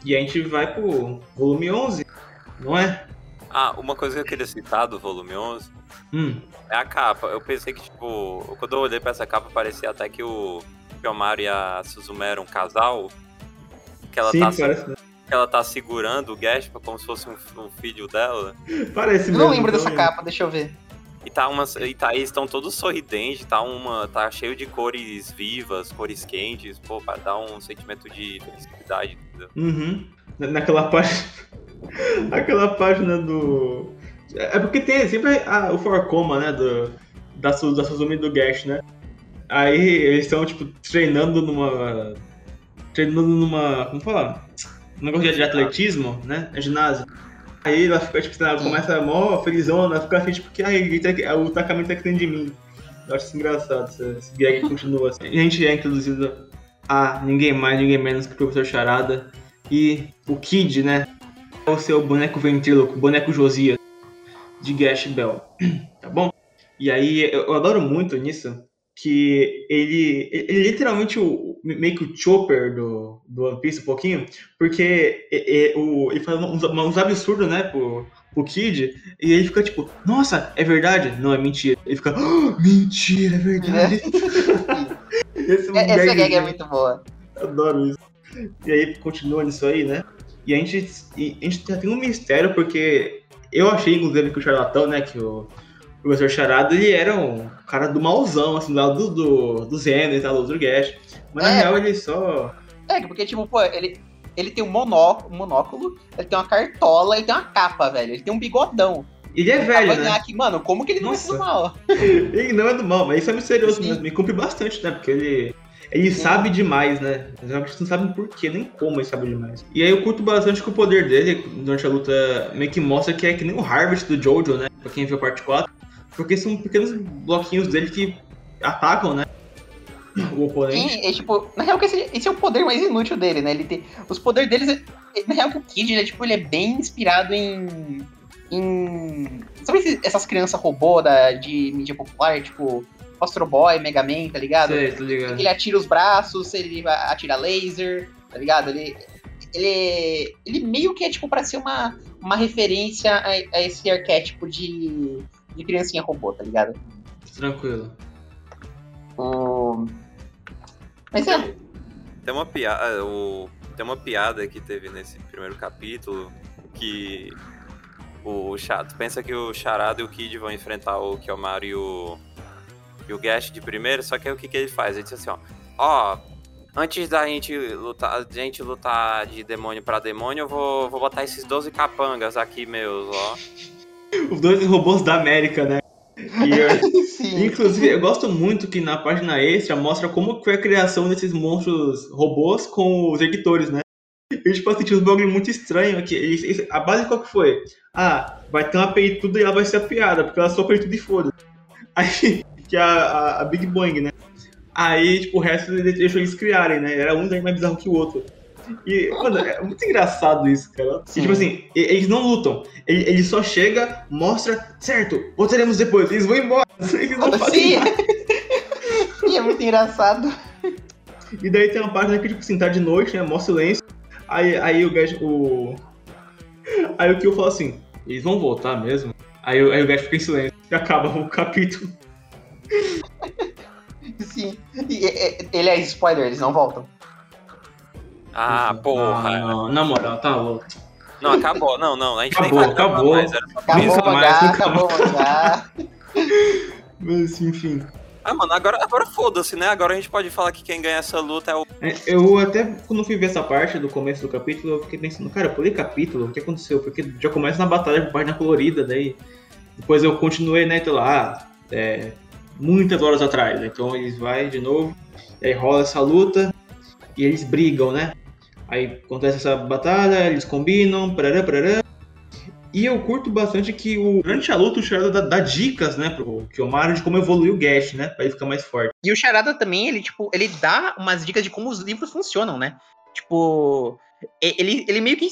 E a gente vai pro volume 11, não é? Ah, uma coisa que eu queria citar do volume 11 hum. É a capa. Eu pensei que, tipo, quando eu olhei pra essa capa, parecia até que o Kyomaru e a Suzume eram um casal. Que ela, Sim, tá, parece, né? que ela tá segurando o Gaspa como se fosse um, um filho dela. Parece mesmo. Não lembro dessa mesmo. capa, deixa eu ver. E tá umas. E tá, eles estão todos sorridentes, tá uma. tá cheio de cores vivas, cores quentes, pô, pra dar um sentimento de felicidade, entendeu? Uhum. Naquela parte. Aquela página do. É porque tem sempre a, o Forcoma, né? Do, da, da Suzumi do Gash, né? Aí eles estão, tipo, treinando numa. Treinando numa. Como falar? Um negócio de atletismo, né? É ginásio. Aí ela fica, tipo, ela começa mó felizona, ela fica assim, tipo, que o Takamento tá dentro de mim. Eu acho isso engraçado, esse, gag continua assim. A gente é introduzido a ninguém mais, ninguém menos que o Professor Charada e o Kid, né? o seu boneco ventríloco, boneco Josias, de Gash Bell, tá bom? E aí eu, eu adoro muito nisso, que ele, ele, é literalmente o, meio que o Chopper do, do One Piece um pouquinho, porque é, é, o, ele faz uns, uns absurdos, né, pro, pro Kid, e ele fica tipo, nossa, é verdade? Não, é mentira. Ele fica, oh, mentira, é verdade. É. Esse é, essa gag é muito boa. Adoro isso. E aí continua nisso aí, né? E a gente, e a gente tem um mistério, porque eu achei, inclusive, que o charlatão, né, que o, professor Charada, ele era um cara do mauzão, assim, do lado do, do, do Zeno e tal, do Urgesh. Mas é, na real ele só. É, porque, tipo, pô, ele, ele tem um, monó, um monóculo, ele tem uma cartola, ele tem uma capa, velho. Ele tem um bigodão. Ele é velho, né? Aqui, mano, como que ele Nossa. não é do mal? ele não é do mal, mas isso é misterioso Sim. mesmo. Me cumpre bastante, né? Porque ele. Ele sabe demais, né? Os jogos não sabem por quê, nem como ele sabe demais. E aí eu curto bastante que o poder dele, durante a luta, meio que mostra que é que nem o Harvest do Jojo, né? Pra quem viu a parte 4. Porque são pequenos bloquinhos dele que atacam, né? O oponente. Sim, é tipo, na real, esse, esse é o poder mais inútil dele, né? Ele tem. Os poderes deles. Na real, que o Kid, ele é, tipo, ele é bem inspirado em. em. Sabe essas crianças robô da, de mídia popular, tipo. Astro Boy, Mega Man, tá ligado? Sei, tô ligado. Ele atira os braços, ele atira laser, tá ligado? Ele, ele, ele meio que é tipo pra ser uma, uma referência a, a esse arquétipo de, de criancinha robô, tá ligado? Tranquilo. O... Mas é. Tem uma piada. O... Tem uma piada que teve nesse primeiro capítulo que o chato pensa que o Charada e o Kid vão enfrentar o Kiyomaru e o e o Gash de primeiro, só que aí o que, que ele faz? Ele diz assim, ó, ó, antes da gente lutar, da gente lutar de demônio para demônio, eu vou, vou botar esses 12 capangas aqui meus, ó. Os 12 robôs da América, né? Eu, inclusive, eu gosto muito que na página extra mostra como foi a criação desses monstros robôs com os editores, né? Eu, tipo assim, tinha uns bagulho muito estranho aqui. Eles, a base qual que foi? Ah, vai ter uma peituda e ela vai ser a piada, porque ela só peituda e foda. Aí, que é a, a, a, Big Bang, né? Aí, tipo, o resto deixou eles criarem, né? Era um daí mais bizarro que o outro. E, mano, é muito engraçado isso, cara. E, tipo assim, eles não lutam. Ele, ele só chega, mostra, certo, voltaremos depois. Eles vão embora. Eles não fazem e é muito engraçado. E daí tem uma parte que, tipo assim, tá de noite, né? Mostra silêncio. Aí, aí o Gash, o. Aí o Kill fala assim: eles vão voltar mesmo? Aí, aí o Gash fica em silêncio e acaba o capítulo. Sim. E, ele é spoiler, eles não voltam. Ah, porra. Ah, não, na moral, tá louco. Não, acabou. Não, não. A gente acabou, nem acabou. Mais, acabou, mais, acabou, já. Mas, enfim. Ah, mano, agora, agora foda-se, né? Agora a gente pode falar que quem ganha essa luta é o. É, eu até, quando fui ver essa parte do começo do capítulo, eu fiquei pensando, cara, eu pulei capítulo, o que aconteceu? Porque já começa na batalha com página colorida, daí. Depois eu continuei, né? Então lá, ah, é, muitas horas atrás. Então eles vai de novo, aí rola essa luta e eles brigam, né? Aí acontece essa batalha, eles combinam, parará, parará. E eu curto bastante que o, durante a luta o Charada dá, dá dicas, né, pro Kiyomaru de como evoluir o Gash, né, pra ele ficar mais forte. E o Charada também, ele, tipo, ele dá umas dicas de como os livros funcionam, né? Tipo, ele, ele meio que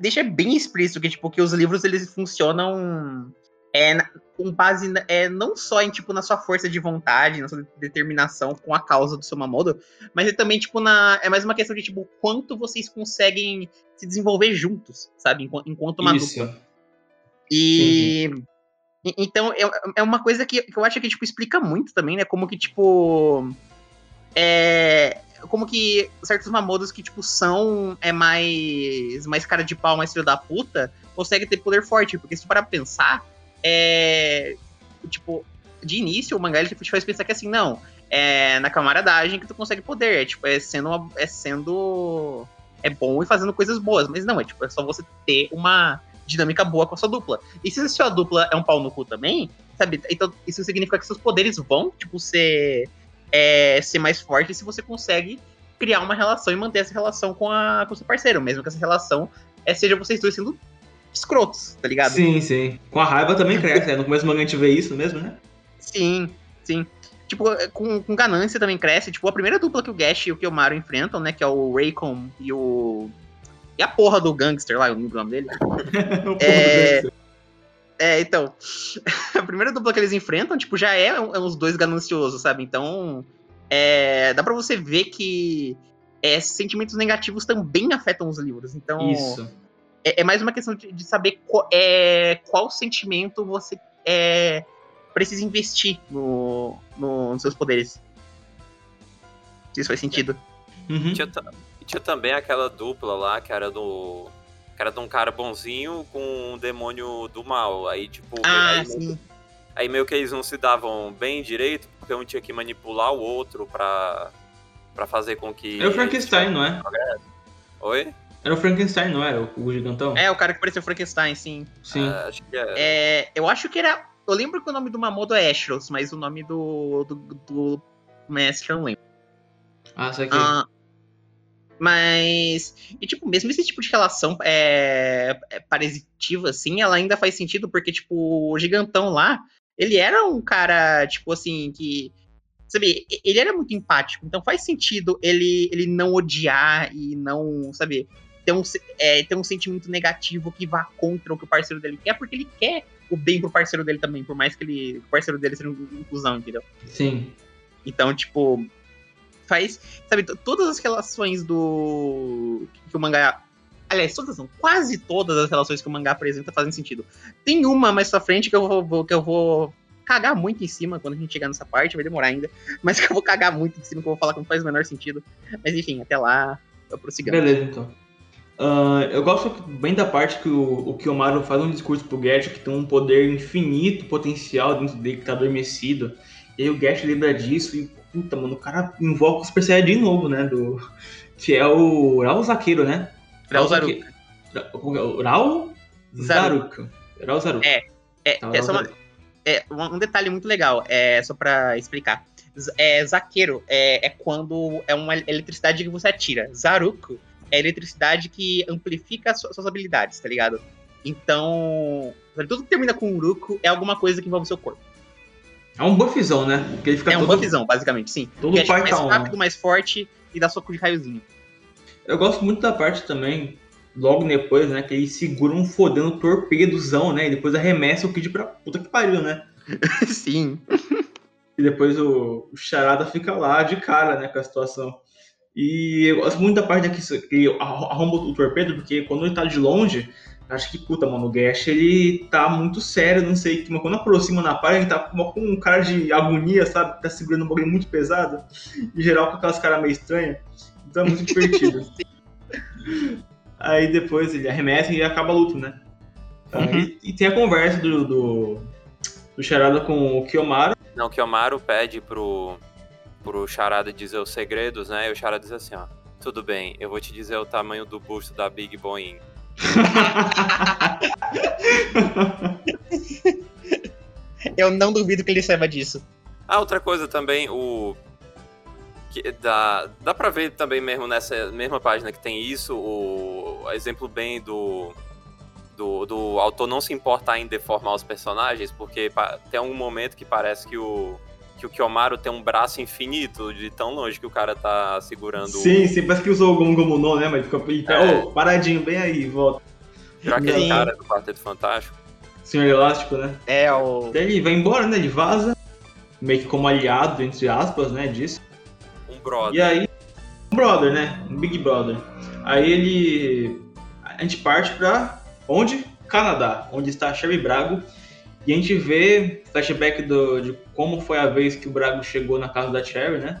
deixa bem explícito que, tipo, que os livros, eles funcionam é, com base é, não só em tipo na sua força de vontade, na sua determinação com a causa do seu Mamodo, mas é também tipo na é mais uma questão de tipo quanto vocês conseguem se desenvolver juntos, sabe, enquanto, enquanto uma Isso. dupla. E uhum. então é, é uma coisa que, que eu acho que tipo explica muito também, né, como que tipo é como que certos mamodos que, tipo, são é mais mais cara de pau, mais filho da puta, conseguem ter poder forte. Porque se tu parar pra pensar, é, tipo, de início o mangá ele te faz pensar que assim, não, é na camaradagem que tu consegue poder, é tipo, é sendo uma, é sendo é bom e fazendo coisas boas, mas não, é tipo, é só você ter uma dinâmica boa com a sua dupla. E se a sua dupla é um pau no cu também, sabe? Então isso significa que seus poderes vão, tipo, ser é, ser mais fortes se você consegue criar uma relação e manter essa relação com a com seu parceiro, mesmo que essa relação é, seja vocês dois sendo escrotos, tá ligado? Sim, sim. Com a raiva também cresce, né? No começo do mangá a gente vê isso mesmo, né? Sim, sim. Tipo, com, com ganância também cresce. Tipo, a primeira dupla que o Gash e o Kiyomaru enfrentam, né? Que é o Raycon e o. E a porra do gangster lá, eu não lembro o nome dele. é... é, então. a primeira dupla que eles enfrentam, tipo, já é, é uns dois gananciosos, sabe? Então. É... Dá pra você ver que é, sentimentos negativos também afetam os livros. Então. Isso é, é mais uma questão de, de saber qual, é, qual sentimento você é, precisa investir no, no, nos seus poderes. Se isso faz sentido. Uhum. Tinha, tinha também aquela dupla lá que era do. Que era de um cara bonzinho com um demônio do mal. Aí, tipo. Ah, aí, sim. Meio, aí meio que eles não se davam bem direito, porque um tinha que manipular o outro pra, pra fazer com que. É o Frankenstein, não é? Oi? Era o Frankenstein, não era? O, gigantão? É, o cara que parecia o Frankenstein, sim. Sim. Ah, acho que é. é. Eu acho que era. Eu lembro que o nome do Mamodo é Ashros, mas o nome do, do, do mestre eu não lembro. Ah, isso aqui. Ah, mas. E, tipo, mesmo esse tipo de relação é, é parasitiva, assim, ela ainda faz sentido, porque, tipo, o gigantão lá, ele era um cara, tipo assim, que sabe, ele era muito empático, então faz sentido ele, ele não odiar e não, sabe, ter um, é, ter um sentimento negativo que vá contra o que o parceiro dele quer, porque ele quer o bem pro parceiro dele também, por mais que ele, o parceiro dele seja um inclusão, entendeu? Sim. Então, tipo, faz, sabe, todas as relações do que o mangá Aliás, todas não, quase todas as relações que o mangá apresenta fazem sentido. Tem uma mais pra frente que eu vou, que eu vou cagar muito em cima quando a gente chegar nessa parte, vai demorar ainda, mas que eu vou cagar muito em cima, que eu vou falar que não faz o menor sentido. Mas enfim, até lá, eu prossigamos. Beleza, então. Uh, eu gosto bem da parte que o, o Kiyomaru faz um discurso pro Gersh que tem um poder infinito potencial dentro dele que tá adormecido. E aí o Gersh lembra disso e, puta, mano, o cara invoca o Super Saiyajin novo, né? Do, que é o Rao Zaqueiro, né? Rao Zaruka. Rao Zaruka. Rao Zaruka. É, é, é só uma é, um detalhe muito legal, é só para explicar. É, zaqueiro é, é, quando é uma eletricidade que você atira. Zaruko é eletricidade que amplifica suas, suas habilidades, tá ligado? Então, tudo que termina com Uruko é alguma coisa que envolve seu corpo. É um buffzão, né? Porque ele fica é todo... um buffzão, basicamente, sim. Todo é mais rápido, mais forte e dá soco de raiozinho. Eu gosto muito da parte também logo depois, né, que eles seguram um fodendo torpedozão, né, e depois arremessa o Kid pra puta que pariu, né? Sim. E depois o, o Charada fica lá de cara, né, com a situação. E eu gosto muito da parte que, que arromba o torpedo, porque quando ele tá de longe, acho que, puta, mano, o Gash, ele tá muito sério, não sei, mas quando aproxima na página, ele tá com um cara de agonia, sabe? Tá segurando um bagulho muito pesado. Em geral, com aquelas caras meio estranhas. Então é muito divertido. Aí depois ele arremessa e acaba a luta, né? Uhum. E, e, tem a conversa do, do, do Charada com o Kiyomaru. Não, o Kiyomaru pede pro, pro Charada dizer os segredos, né? E o Charada diz assim, ó. Tudo bem, eu vou te dizer o tamanho do busto da Big Boeing. eu não duvido que ele saiba disso. Ah, outra coisa também, o que dá, dá pra ver também mesmo nessa mesma página que tem isso, o exemplo bem do, do, do autor não se importar em deformar os personagens, porque tem um momento que parece que o, que o Kiyomaru tem um braço infinito de tão longe que o cara tá segurando. Sim, sim, parece que usou o Gongomo no, né? Mas fica, fica é. oh, paradinho, bem aí, volta. Já aquele sim. cara do Quarteto Fantástico. Senhor Elástico, né? É, o. Daí ele vai embora, né? Ele vaza, meio que como aliado, entre aspas, né? Disso brother. E aí, um brother, né? Um Big Brother. Aí ele. A gente parte pra onde? Canadá, onde está Sherry Brago. E a gente vê flashback do, de como foi a vez que o Brago chegou na casa da Cherry, né?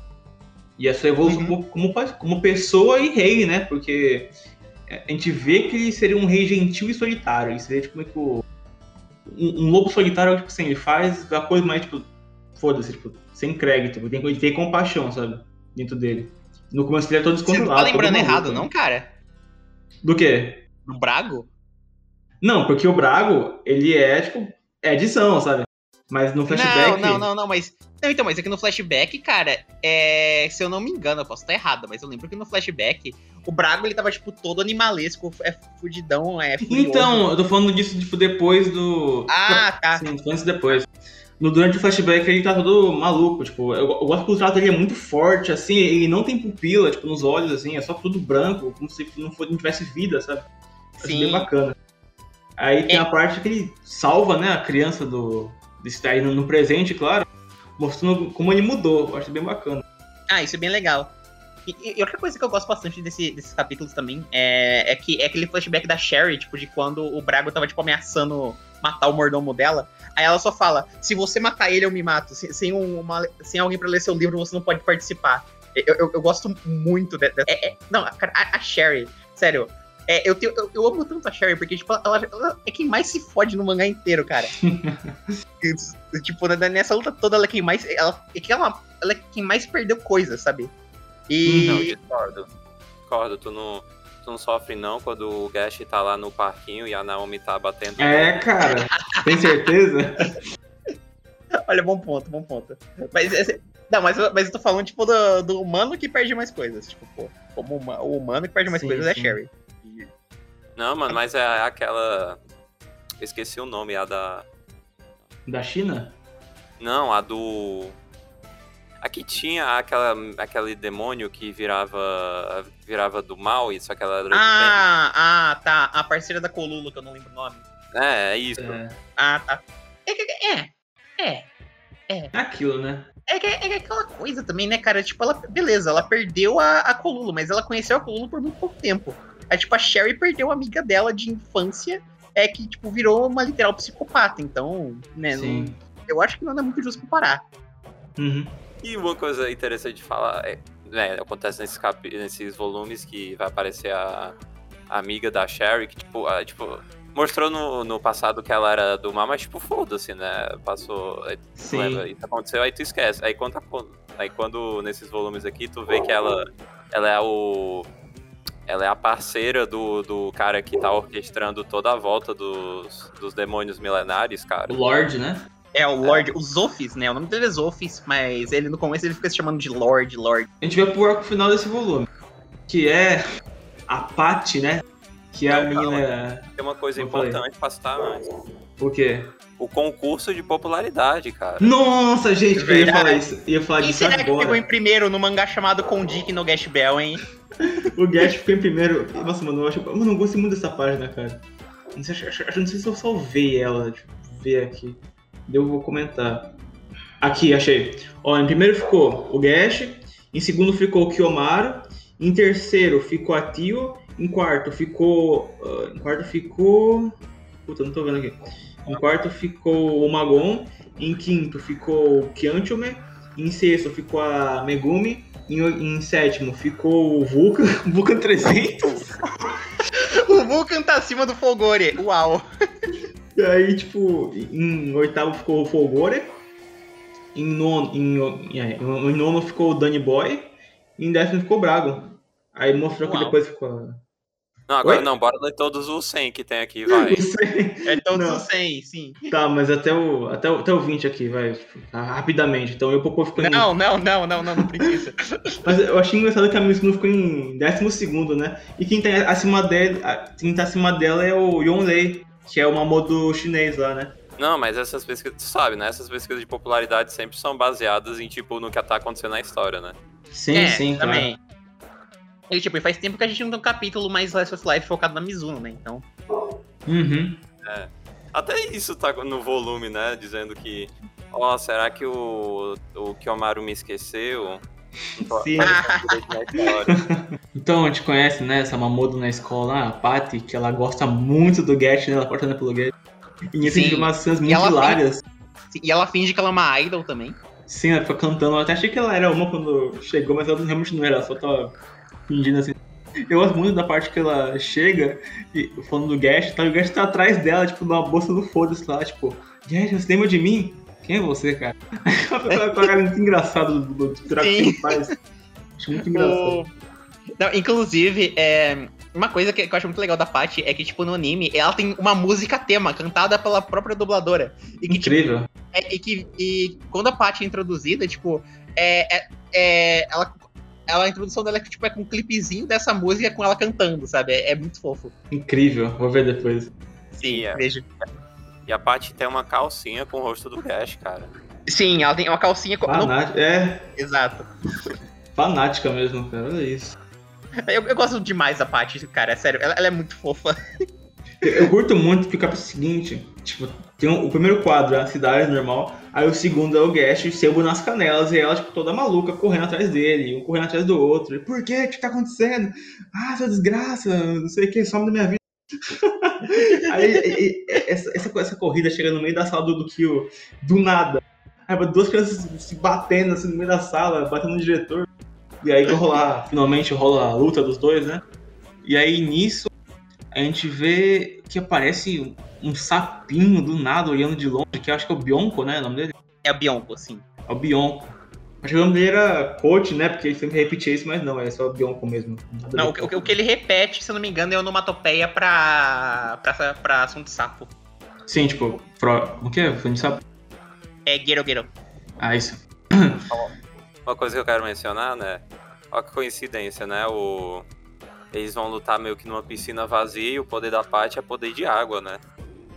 E a sua evolução uhum. como, como, como pessoa e rei, né? Porque a gente vê que ele seria um rei gentil e solitário. Ele seria tipo, um, um lobo solitário, tipo assim, ele faz a coisa mais, tipo, foda-se, tipo, sem crédito, tem que ter compaixão, sabe? dentro dele. No começo ele é todo descontrolado. Você não tá lembrando errado, não, cara? Do quê? Do Brago? Não, porque o Brago, ele é, tipo, é edição, sabe? Mas no flashback. Não, não, não, não, mas. Não, então, mas aqui no flashback, cara, é. Se eu não me engano, eu posso estar errado, mas eu lembro que no flashback, o Brago ele tava, tipo, todo animalesco, é fudidão, é. Furioso. Então, eu tô falando disso, tipo, depois do. Ah, tá. Sim, antes depois no, durante o flashback ele tá todo maluco, tipo, eu, eu gosto que o trato dele é muito forte, assim, ele não tem pupila, tipo, nos olhos, assim, é só tudo branco, como se não, fosse, não tivesse vida, sabe? Acho Sim. bem bacana. Aí tem é. a parte que ele salva, né, a criança do. Desse aí no, presente, claro, mostrando como ele mudou, eu acho bem bacana. Ah, isso é bem legal. E, e, outra coisa que eu gosto bastante desse, desses capítulos também é, é que é aquele flashback da Sherry, tipo, de quando o Brago tava, tipo, ameaçando matar o mordomo dela. Aí ela só fala: se você matar ele, eu me mato. Sem, uma, sem alguém para ler seu livro, você não pode participar. Eu, eu, eu gosto muito dessa. De, é, é, não, a, a, Sherry, sério. É, eu, tenho, eu, eu, amo tanto a Sherry, porque, tipo, ela, ela, é quem mais se fode no mangá inteiro, cara. tipo, nessa luta toda, ela é quem mais. Ela, é que ela, ela é quem mais perdeu coisas, sabe? E. Não, discordo. Discordo, tu não. tu não sofre não quando o Gash tá lá no parquinho e a Naomi tá batendo. É, cara. Tem certeza? Olha, bom ponto, bom ponto. Mas, não, mas, mas eu tô falando, tipo, do, do humano que perde mais coisas. Tipo, pô, como uma, o humano que perde mais sim, coisas é sim. é Sherry. Não, mano, mas é aquela. Esqueci o nome, a da. Da China? Não, a do. Aqui tinha aquela, aquele demônio que virava virava do mal, e só que ela era Ah, ah, tá. A parceira da Colula, que eu não lembro o nome. É, é isso. É. Ah, tá. É, é, é. É. Aquilo, né? É, é, é aquela coisa também, né, cara? Tipo, ela, beleza, ela perdeu a, a Colula, mas ela conheceu a Colula por muito pouco tempo. Aí, tipo, a Sherry perdeu a amiga dela de infância, é que, tipo, virou uma literal psicopata. Então, né, não, eu acho que não é muito justo comparar. Uhum. E uma coisa interessante de falar é, né, acontece nesses, cap... nesses volumes que vai aparecer a, a amiga da Sherry, que, tipo, a, tipo mostrou no, no passado que ela era do mal, mas, tipo, foda-se, né? Passou. Sim. Leva, isso aconteceu, aí tu esquece. Aí quando, aí quando nesses volumes aqui, tu vê que ela, ela é o. Ela é a parceira do, do cara que tá orquestrando toda a volta dos, dos demônios milenares, cara. O Lorde, né? É, o Lord, é. o Zofis, né? O nome dele é Zofis, mas ele no começo ele fica se chamando de Lord, Lord. A gente vai pro arco final desse volume, que é a Patty, né? Que é a menina. Tem uma coisa importante pra citar antes. O quê? O concurso de popularidade, cara. Nossa, gente, eu ia falar isso. Ia falar Quem disso será agora. que ficou em primeiro no mangá chamado Kondik no Gash Bell, hein? o Gash ficou em primeiro. Nossa, mano, eu acho. Mano, eu gostei muito dessa página, cara. Não sei, não sei se eu salvei ela, deixa eu ver aqui. Eu vou comentar. Aqui, achei. Ó, em primeiro ficou o Gash, em segundo ficou o Kiyomaru, em terceiro ficou a Tio, em quarto ficou. Uh, em quarto ficou. Puta, não tô vendo aqui. Em quarto ficou o Magon, em quinto ficou o Kyanchome, em sexto ficou a Megumi, em, em sétimo ficou o Vulcan, Vulcan 300. o Vulcan tá acima do Fogore, uau! E aí, tipo, em oitavo ficou o Folgore. Em nono, em, em, em nono ficou o Danny Boy. E em décimo ficou o Brago. Aí mostrou Uau. que depois ficou. Não, agora Oi? não, bora ler todos os 100 que tem aqui, vai. É todos não. os 100, sim. Tá, mas até o, até o, até o 20 aqui, vai. Tipo, rapidamente. Então eu Popô ficou em. Não, não, não, não, não, não precisa. mas eu achei engraçado que a Mizuno ficou em 12, né? E quem tá acima dela, quem tá acima dela é o Yonlei, que é o Mamodo chinês lá, né? Não, mas essas pesquisas, tu sabe, né? Essas pesquisas de popularidade sempre são baseadas em, tipo, no que tá acontecendo na história, né? Sim, é, sim, também. Claro. E, tipo, faz tempo que a gente não tem um capítulo mais Last of Life focado na Mizuno, né? Então. Uhum. É. Até isso tá no volume, né? Dizendo que. Ó, oh, será que o, o Kiyomaru me esqueceu? Sim. então, a gente conhece, né, essa Mamodo na escola, a Patty, que ela gosta muito do Get, né? Ela cortando pelo Get. E assim, de umas cenas muito hilárias. Finge... E ela finge que ela é uma idol também. Sim, ela fica cantando. Eu até achei que ela era uma quando chegou, mas ela realmente não era, ela só tava fingindo assim. Eu gosto muito da parte que ela chega e falando do Gash, tá? o Gash tá atrás dela, tipo, numa bolsa do foda-se lá, tipo, Gash, você lembra de mim? Quem é você, cara? Ela tá muito engraçado do, do, do que faz. Acho muito engraçado. Não, inclusive, é, uma coisa que, eu acho muito legal da Paty é que, tipo, no anime, ela tem uma música tema cantada pela própria dubladora. E que, tipo, Incrível. Tipo, é, e que e quando a Paty é introduzida, tipo, é, é, é, ela, ela, a introdução dela é, tipo, é com um clipezinho dessa música com ela cantando, sabe? É, é muito fofo. Incrível, vou ver depois. Sim, é. vejo. E a Paty tem uma calcinha com o rosto do Gash, cara. Sim, ela tem uma calcinha com. Fanática, é. Exato. Fanática mesmo, cara. Olha isso. Eu, eu gosto demais da Paty, cara, é sério. Ela, ela é muito fofa. Eu, eu curto muito que o capítulo seguinte, tipo, tem o primeiro quadro é a cidade normal, aí o segundo é o Gash, sebo nas canelas, e ela, tipo, toda maluca, correndo atrás dele, um correndo atrás do outro. E, Por quê? O que tá acontecendo? Ah, sua desgraça, não sei o que, some da minha vida. Aí e, essa, essa, essa, corrida chega no meio da sala do, do Kill, do nada. Aí duas crianças se batendo assim no meio da sala, batendo no diretor. E aí rolar, finalmente rola a luta dos dois, né? E aí nisso a gente vê que aparece um, sapinho do nada olhando de longe, que eu acho que é o Bionco, né? O nome dele? É o Bionco, sim. É o Bionco. Acho que o nome dele era Coach, né? Porque ele sempre repetia isso, mas não, é só Bionco mesmo. Não, o, o, o, que ele repete, se eu não me engano, é onomatopeia pra, pra, pra assunto sapo. Sim, tipo, pro, o que é? Assunto sapo? É Gero Gero. Ah, isso. Uma coisa que eu quero mencionar, né? Olha que coincidência, né? O... Eles vão lutar meio que numa piscina vazia e o poder da parte é poder de água, né?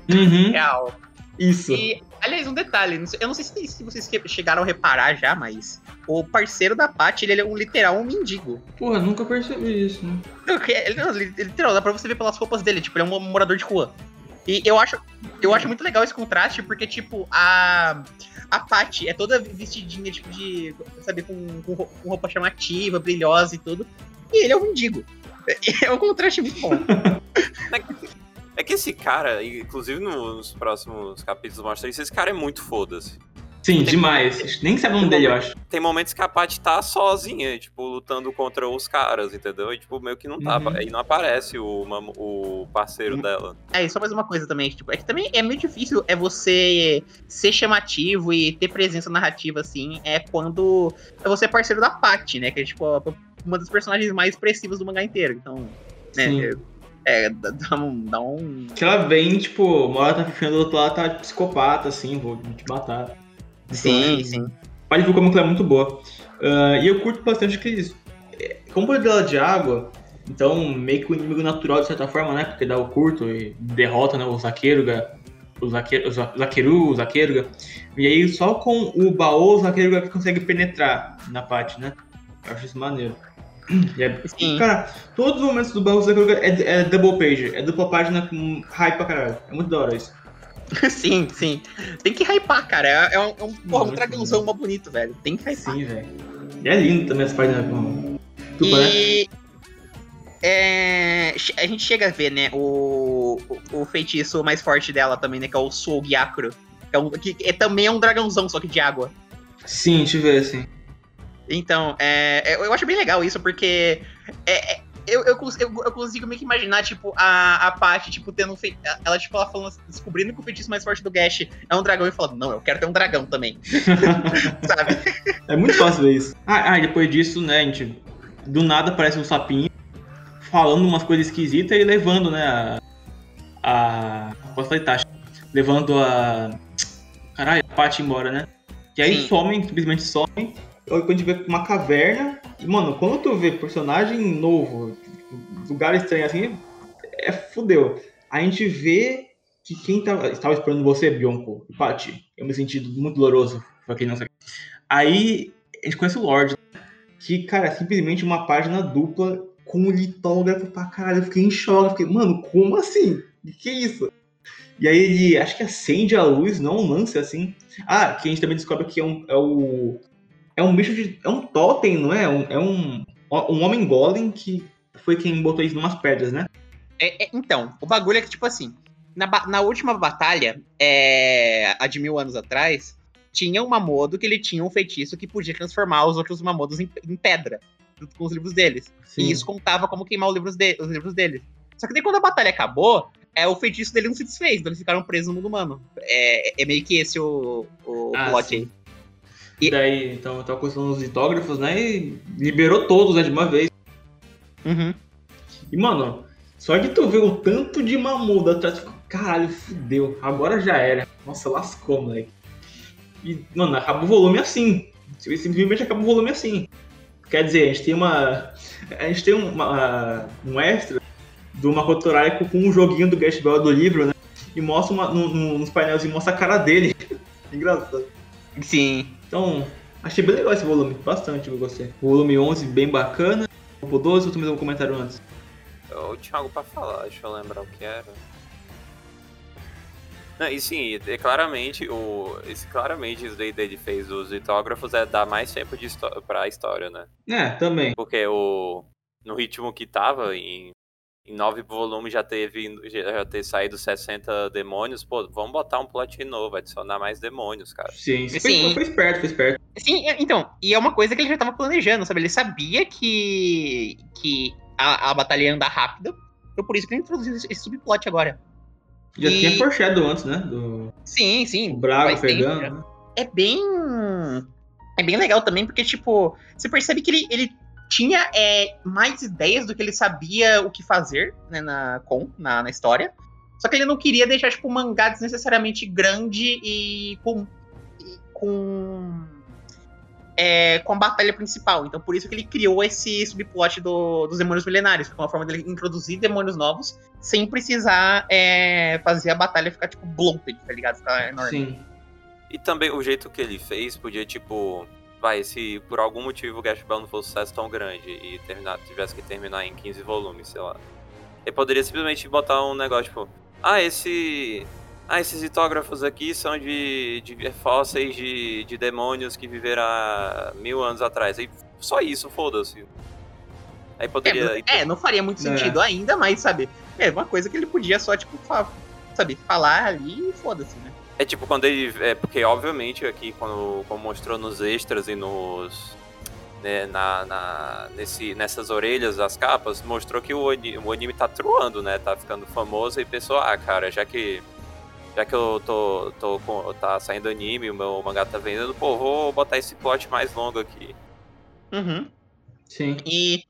Uhum. Real. Isso. E, aliás, um detalhe, eu não sei se, vocês chegaram a reparar já, mas o parceiro da Paty, ele é um literal um mendigo. Porra, nunca percebi isso, né? Ele, não, literal, dá pra você ver pelas roupas dele, tipo, ele é um morador de rua. E eu acho, eu acho muito legal esse contraste, porque, tipo, a, a Paty é toda vestidinha, tipo, de. Sabe, com, com, com roupa chamativa, brilhosa e tudo. E ele é um mendigo. É um contraste muito bom. É que esse cara, inclusive nos próximos capítulos mostra isso, esse cara é muito foda-se. Sim, demais. Nem sabe o nome dele, eu acho. Tem momentos que a Paty tá sozinha, tipo, lutando contra os caras, entendeu? E, tipo, meio que não tá. Uhum. Aí não aparece o, o parceiro uhum. dela. É, e só mais uma coisa também, tipo, é que também é meio difícil é você ser chamativo e ter presença narrativa, assim, é quando você é parceiro da Paty, né? Que é, tipo, uma das personagens mais expressivas do mangá inteiro. Então, né? Sim. É, dá um. Dá um... Que ela vem, tipo, uma hora tá fechando, do outro lado tá psicopata, assim, vou te matar. Então, sim, sim. Pode ver como ela é muito boa. Uh, e eu curto bastante que eles. É, como poder dela de água, então meio que o inimigo natural de certa forma, né? Porque dá o curto e derrota né, o Zaqueiruga, o, Zaque, o Zaqueru, o Zaqueiruga. E aí só com o baú o Zaqueiruga que consegue penetrar na parte, né? Eu acho isso maneiro. É, Sim. Cara, todos os momentos do Barros é, é double page, é dupla página com hype pra caralho. É muito da hora isso. sim, sim. Tem que hypar, cara. É, é um, é um, porra, um dragãozão mais bonito, velho. Tem que hypar. Sim, velho. E é lindo também essa página com dupla, e... né? É, a gente chega a ver, né, o, o, o, feitiço mais forte dela também, né, que é o Soul Gyakuro. Que, é um, que é, também é um dragãozão, só que de água. Sim, deixa eu ver, assim. Então, é, é, eu acho bem legal isso, porque é, é eu, eu, eu, eu, consigo meio que imaginar, tipo, a, a Paty, tipo, tendo feito. Ela, tipo, ela falando, descobrindo que o feitiço mais forte do Gash é um dragão e falando, não, eu quero ter um dragão também. Sabe? É muito fácil ver isso. Ah, ah, e depois disso, né, a gente. Do nada aparece um sapinho falando umas coisas esquisitas e levando, né, a. a posso falar taxa? Levando a. Caralho, a Paty embora, né? E aí Sim. somem, simplesmente somem quando a gente vê uma caverna. E, mano, quando tu vê personagem novo, lugar estranho assim, é fudeu. A gente vê que quem tava, estava esperando você, Bionco, e Paty, eu me senti muito doloroso, pra quem não sabe. Aí a gente conhece o Lorde, que, cara, é simplesmente uma página dupla com um litógrafo pra caralho. Eu fiquei em choque, fiquei, mano, como assim? O que é isso? E aí ele, acho que acende a luz, não lance assim. Ah, que a gente também descobre que é, um, é o é um bicho de. É um totem, não é? Um, é um, um homem golem que foi quem botou isso numas pedras, né? É, é, então, o bagulho é que, tipo assim, na, na última batalha, é, há de mil anos atrás, tinha um Mamodo que ele tinha um feitiço que podia transformar os outros Mamodos em, em pedra, junto com os livros deles. Sim. E isso contava como queimar os livros, de, os livros deles. Só que daí quando a batalha acabou, é, o feitiço dele não se desfez, então eles ficaram presos no mundo humano. É, é meio que esse o, o ah, plot sim. aí. E daí, então, tava consultando os litógrafos, né? E liberou todos, né, de uma vez. Uhum. E, mano, só de tu ver o tanto de mamuda atrás, tu caralho, fudeu, agora já era. Nossa, lascou, moleque. E, mano, acaba o volume assim. Simplesmente acaba o volume assim. Quer dizer, a gente tem uma. A gente tem uma, um extra do Makoto Raiko com um joguinho do Gash Bell do livro, né? E mostra uma, no, no, nos painéis e mostra a cara dele. Engraçado. Sim. Então, achei bem legal esse volume, bastante eu gostei. O volume 11, bem bacana. O 12, ou tu mesmo um comentário antes? Eu tinha algo pra falar, deixa eu lembrar o que era. Não, e sim, é, claramente, o, esse, claramente isso daí dele fez os litógrafos é dar mais tempo de pra história, né? É, também. Porque o, no ritmo que tava, em em nove volumes já teve já ter saído 60 demônios, pô, vamos botar um plot novo, adicionar mais demônios, cara. Sim, sim. Foi, foi esperto, foi esperto. Sim, é, então, e é uma coisa que ele já tava planejando, sabe? Ele sabia que, que a, a batalha ia andar rápida, foi por isso que ele introduziu esse subplot agora. Já e... tinha foreshadow antes, né? Do... Sim, sim. O Braga pegando. É bem é bem legal também, porque, tipo, você percebe que ele, ele tinha é, mais ideias do que ele sabia o que fazer né, na, com, na, na história. Só que ele não queria deixar, tipo, o mangá desnecessariamente grande e com. E com. É, com a batalha principal. Então, por isso que ele criou esse subplot do, dos demônios milenários, que é uma forma dele introduzir demônios novos sem precisar é, fazer a batalha ficar, tipo, bloated, tá ligado? Ficar enorme. Sim. E também o jeito que ele fez podia, tipo, vai, se por algum motivo o Gash Bell não fosse um sucesso tão grande e terminar, tivesse que terminar em 15 volumes, sei lá. Ele poderia simplesmente botar um negócio, tipo, ah, esse. Ah, esses litógrafos aqui são de, de fósseis de, de demônios que viveram há mil anos atrás. Aí, só isso, foda-se. Aí poderia. É, é, não faria muito sentido é. ainda, mas, sabe? É uma coisa que ele podia só, tipo, sabe, falar ali e foda-se, né? É tipo quando ele. É, porque obviamente aqui, quando, como mostrou nos extras e nos. Né, na, na, nesse, nessas orelhas das capas, mostrou que o, o anime tá truando, né? Tá ficando famoso e pensou, ah, cara, já que. Já que eu tô, tô com, tá saindo anime, o meu mangá tá vendendo, pô, vou botar esse plot mais longo aqui. Uhum. Sim. E,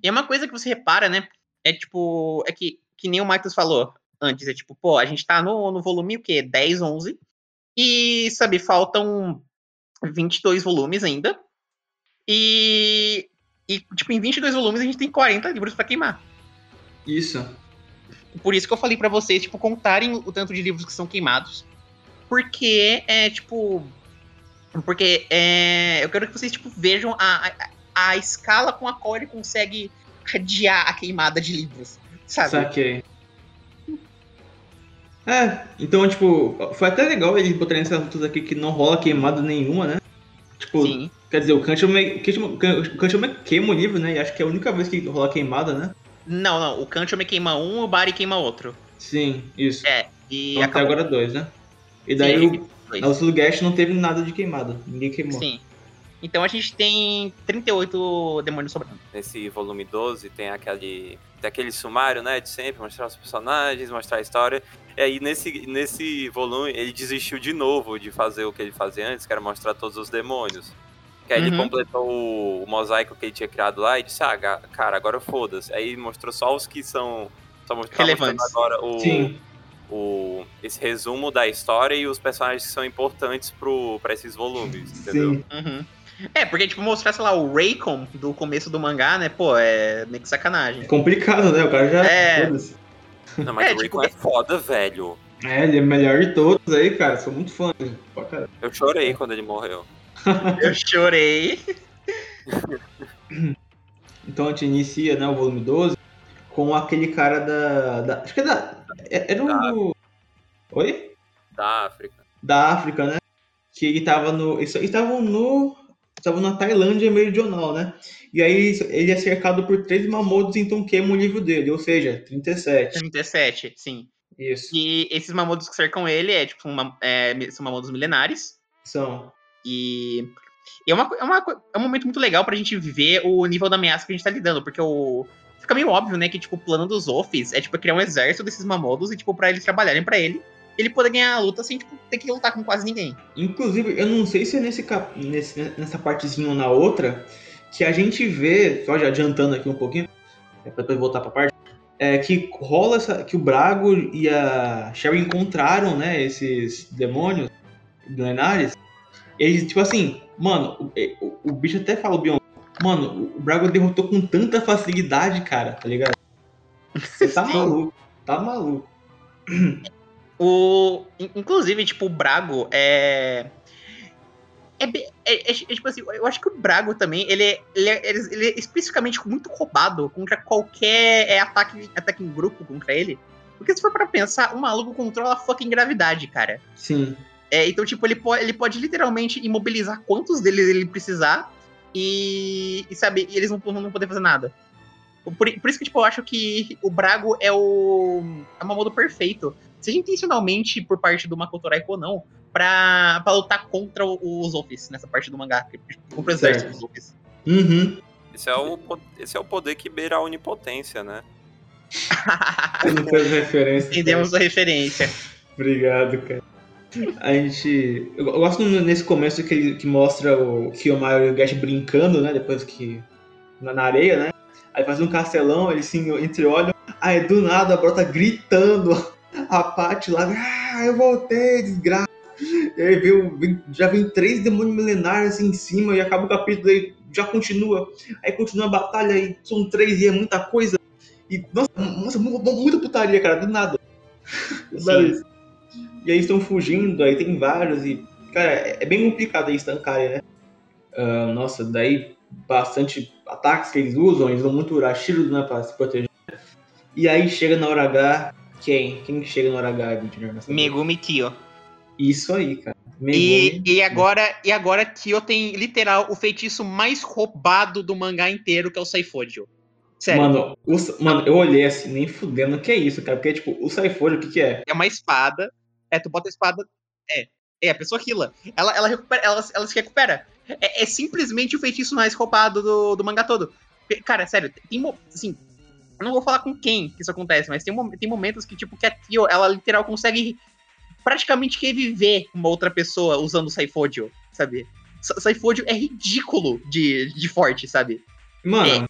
e é uma coisa que você repara, né? É tipo. É que, que nem o Marcos falou antes. É tipo, pô, a gente tá no, no volume o quê? 10, 11. E, sabe, faltam 22 volumes ainda. E, e, tipo, em 22 volumes a gente tem 40 livros para queimar. Isso. Por isso que eu falei para vocês, tipo, contarem o tanto de livros que são queimados. Porque, é, tipo... Porque é, eu quero que vocês, tipo, vejam a, a, a escala com a qual ele consegue adiar a queimada de livros, sabe? Saquei. É, então, tipo, foi até legal eles botarem essas lutas aqui que não rola queimada nenhuma, né? Tipo, Sim. quer dizer, o Kanchome queima o livro, né? E acho que é a única vez que rola queimada, né? Não, não, o Kanchome queima um, o Bari queima outro. Sim, isso. É, e então, até agora dois, né? E daí Sim, o, o Sulgast não teve nada de queimada, ninguém queimou. Sim. Então a gente tem 38 demônios sobrando. Nesse volume 12 tem aquele, tem aquele sumário, né, de sempre, mostrar os personagens, mostrar a história. E aí nesse, nesse volume ele desistiu de novo de fazer o que ele fazia antes, que era mostrar todos os demônios. Que aí uhum. ele completou o, o, mosaico que ele tinha criado lá e disse, ah, cara, agora foda-se. Aí mostrou só os que são. Só mostrando agora o, Sim. o, esse resumo da história e os personagens que são importantes pro, pra esses volumes, entendeu? Sim. Uhum. É, porque, tipo, mostrar, sei lá, o Raycon do começo do mangá, né? Pô, é meio que sacanagem. É complicado, né? O cara já. É. Não, mas é, o Raycon tipo... é foda, velho. É, ele é o melhor de todos aí, cara. Sou muito fã dele. Eu chorei quando ele morreu. Eu chorei. então a gente inicia, né, o volume 12 com aquele cara da. da acho que é da. É, era um. Oi? Da África. Da África, né? Que ele tava no. Eles estavam no estava na Tailândia meridional, né? E aí ele é cercado por três mamodos, então queima o livro dele, ou seja, 37. 37, sim. Isso. E esses mamodos que cercam ele é tipo uma, é, são mamodos milenares. São. E, e é, uma, é, uma, é um momento muito legal pra gente ver o nível da ameaça que a gente tá lidando, porque o. Fica meio óbvio, né, que tipo, o plano dos Ofis é tipo criar um exército desses mamodos e tipo, pra eles trabalharem para ele ele poder ganhar a luta sem tipo, ter que lutar com quase ninguém. Inclusive, eu não sei se é nesse, cap... nesse nessa partezinha ou na outra que a gente vê, só já adiantando aqui um pouquinho, é pra depois voltar pra parte, é que rola essa, que o Brago e a Sherry encontraram, né, esses demônios milenares. Eles, tipo assim, mano, o, o, o bicho até fala, Bion, mano, o Brago derrotou com tanta facilidade, cara, tá ligado? Você tá maluco, tá maluco. O, inclusive, tipo, o Brago é. É, é, é, é, tipo assim, eu acho que o Brago também, ele é, ele é, ele é especificamente muito roubado contra qualquer é, ataque, ataque em grupo contra ele. Porque se for para pensar, o maluco controla a fucking gravidade, cara. Sim. É, então, tipo, ele pode, ele pode literalmente imobilizar quantos deles ele precisar e, e sabe, e eles não, não poder fazer nada. Por, por, isso que, tipo, eu acho que o Brago é o. É o modo perfeito seja intencionalmente por parte do Makoto Raiko ou não, pra, pra lutar contra os Office nessa parte do mangá, contra o exército dos Office. Uhum. Esse é, o, esse é o poder que beira a onipotência, né? Entendemos a referência. Obrigado, cara. A gente. Eu gosto nesse começo que, que mostra o Kiyomaru e o Gash brincando, né? Depois que. Na, na areia, né? Aí faz um castelão, eles se entreolham. Aí do nada brota gritando a Paty lá. Ah, eu voltei, desgraça. E aí vem, já vem três demônios milenares assim em cima e acaba o capítulo aí já continua. Aí continua a batalha e são três e é muita coisa. E, nossa, nossa muita putaria, cara, do nada. e aí estão fugindo, aí tem vários e. Cara, é, é bem complicado aí estancarem, né? Uh, nossa, daí bastante ataques que eles usam, eles vão muito Urashiros, né, pra se proteger. E aí chega na hora H, quem? Quem chega na hora H, Megumi Kyo. Isso aí, cara. E, e, agora, e agora Kyo tem literal o feitiço mais roubado do mangá inteiro, que é o Saifodio. Sério. Mano, o, mano, eu olhei assim, nem fudendo, o que é isso, cara? Porque, tipo, o Saifodio, o que que é? É uma espada. É, tu bota a espada. É. É, a pessoa rila. Ela, ela, recupera, ela, ela se recupera. É, é simplesmente o feitiço mais roubado do, do mangá todo. Cara, sério, tem. Assim, não vou falar com quem que isso acontece, mas tem, tem momentos que, tipo, que a Tio, ela literal consegue praticamente reviver uma outra pessoa usando o Saifodio, sabe? Saifodio é ridículo de, de forte, sabe? Mano. É.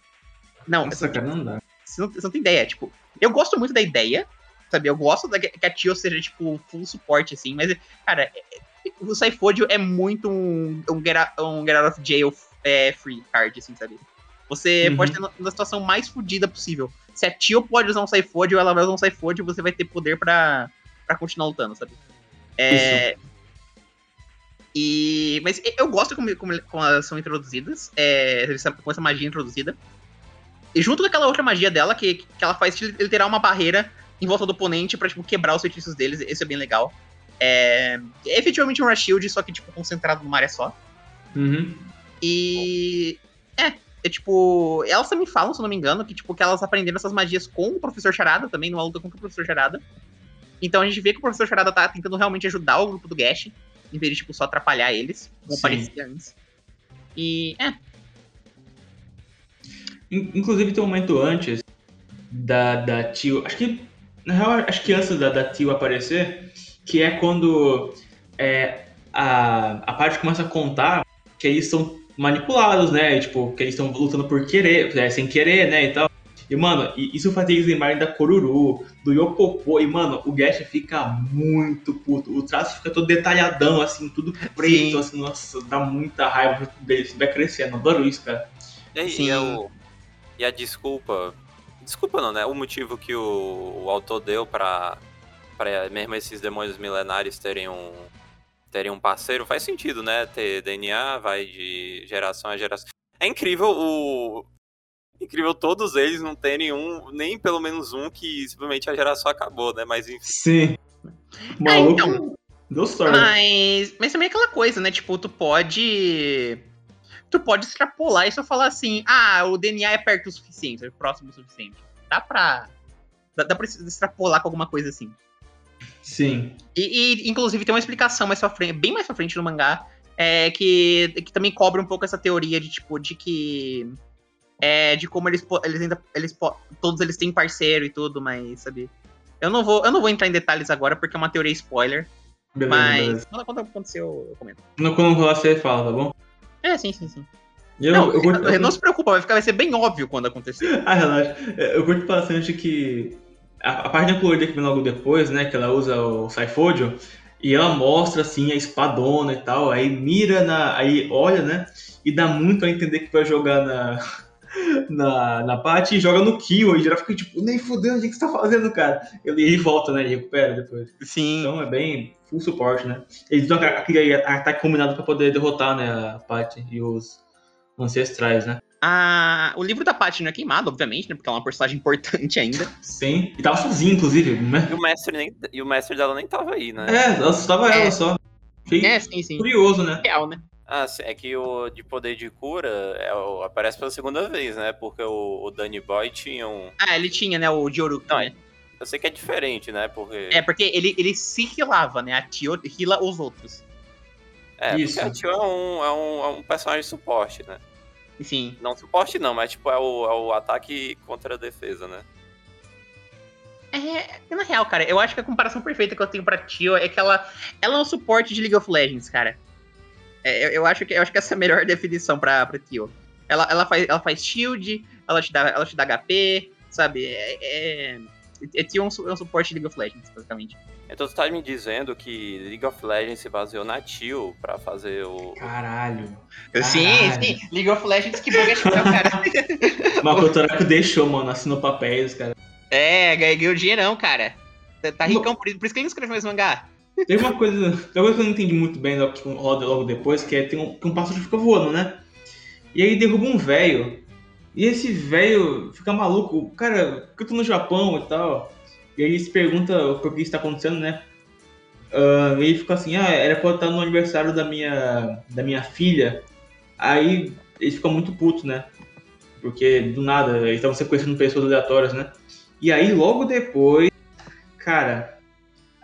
Não, essa cara não dá. Você não, você não tem ideia, tipo. Eu gosto muito da ideia, sabe? Eu gosto da, que a Tio seja, tipo, full suporte, assim, mas, cara, é, é, o Saifodio é muito um, um, get, out, um get out of jail é, free card, assim, sabe? Você uhum. pode ter na situação mais fodida possível. Se a Tio pode usar um Saifodio, ela vai usar um Saifodio, você vai ter poder para continuar lutando, sabe? É... Isso. E... Mas eu gosto como, como, como elas são introduzidas, é, com essa magia introduzida. E junto com aquela outra magia dela, que, que ela faz literal uma barreira em volta do oponente pra, tipo, quebrar os feitiços deles. Isso é bem legal. É, é efetivamente um Rush Shield, só que, tipo, concentrado numa área só. Uhum. E... É, é tipo, elas também falam, se eu não me engano, que tipo que elas aprenderam essas magias com o professor Charada também, numa luta com o professor Charada. Então a gente vê que o professor Charada tá tentando realmente ajudar o grupo do Gash, em vez de tipo só atrapalhar eles, como Sim. parecia antes. E é. Inclusive tem um momento antes da, da Tio. Acho que. Na real, acho que antes da, da Tio aparecer, que é quando é, a, a parte começa a contar que eles são manipulados, né? Tipo, que eles estão lutando por querer, é, sem querer, né? E tal. E, mano, isso faz eles lembrarem da Koruru, do Yokopô. E, mano, o Gash fica muito puto. O traço fica todo detalhadão, assim, tudo preto, Sim. assim, nossa, dá muita raiva dele. Vai crescendo, adoro isso, cara. E, aí, e, é o, e a desculpa. Desculpa não, né? O motivo que o, o autor deu pra, pra mesmo esses demônios milenares terem um, terem um parceiro, faz sentido, né? Ter DNA, vai de geração a geração. É incrível o. Incrível todos eles não terem um, nem pelo menos um que simplesmente a geração acabou, né? Mas enfim. Sim. Maluco. É, então, Deu sorte. Mas, mas também é aquela coisa, né? Tipo, tu pode. Tu pode extrapolar e só falar assim: ah, o DNA é perto o suficiente, é próximo o suficiente. Dá pra. Dá, dá pra extrapolar com alguma coisa assim. Sim. E, e, inclusive, tem uma explicação mais pra frente, bem mais pra frente no mangá, é, que, que também cobre um pouco essa teoria de, tipo, de que. É, de como eles, eles ainda. Eles, todos eles têm parceiro e tudo, mas, sabe? Eu não vou, eu não vou entrar em detalhes agora, porque é uma teoria spoiler. Beleza, mas beleza. quando, aconteceu, eu comento. Não, quando rolar, você fala, tá bom? É, sim, sim, sim. Eu, não, eu não se preocupa, vai, ficar, vai ser bem óbvio quando acontecer. ah, relaxa. Eu curto bastante que a, a página colorida que vem logo depois, né, que ela usa o Saifodio, e ela mostra assim a espadona e tal, aí mira na. aí olha, né? E dá muito a entender que vai jogar na. na, na parte e joga no kill, e já fica tipo, nem fudendo, o que você tá fazendo, cara? Ele, ele volta, né? E recupera depois. Sim. Então é bem full suporte, né? Eles dão aquele ataque combinado pra poder derrotar, né, a parte e os ancestrais, né? A... O livro da Paty não é queimado, obviamente, né? Porque ela é uma personagem importante ainda. Sim. E tava sozinha, inclusive, né? E o mestre, nem... e o mestre dela nem tava aí, né? É, ela só tava é. ela só. Fiquei é, sim, sim. Curioso, né? Real, né? Ah, é que o de poder de cura é, o, aparece pela segunda vez, né? Porque o, o Danny Boy tinha um. Ah, ele tinha, né? O Dioru. Não, né? Eu sei que é diferente, né? Porque... É, porque ele, ele se rilava, né? A Tio rila os outros. É, Isso. porque a Tio é um, é, um, é um personagem de suporte, né? Sim. Não suporte não, mas tipo, é o, é o ataque contra a defesa, né? É, na real, cara, eu acho que a comparação perfeita que eu tenho pra Tio é que ela, ela é um suporte de League of Legends, cara. É, eu, eu, acho que, eu acho que essa é a melhor definição pra, pra Tio. Ela, ela, faz, ela faz shield, ela te dá, ela te dá HP, sabe? É, é, é Tio é um, é um suporte de League of Legends, basicamente. Então tu tá me dizendo que League of Legends se baseou na Tio pra fazer o. Caralho. Sim, Caralho. sim. League of Legends que buga cara. Mas o Toraco deixou, mano, assinou papéis, cara. É, ganhou dinheirão, cara. Tá, ricão, por isso, por isso que ele não escreve mais mangá. Tem uma coisa, tem uma coisa que eu não entendi muito bem logo, logo depois, que é tem um, tem um pássaro que fica voando, né? E aí derruba um velho. E esse velho fica maluco. Cara, que eu tô no Japão e tal. E aí ele se pergunta por que isso tá acontecendo, né? Uh, e ele fica assim, ah, era pra eu estar no aniversário da minha, da minha filha. Aí ele fica muito puto, né? Porque do nada, eles estavam sequestrando pessoas aleatórias, né? E aí logo depois, cara,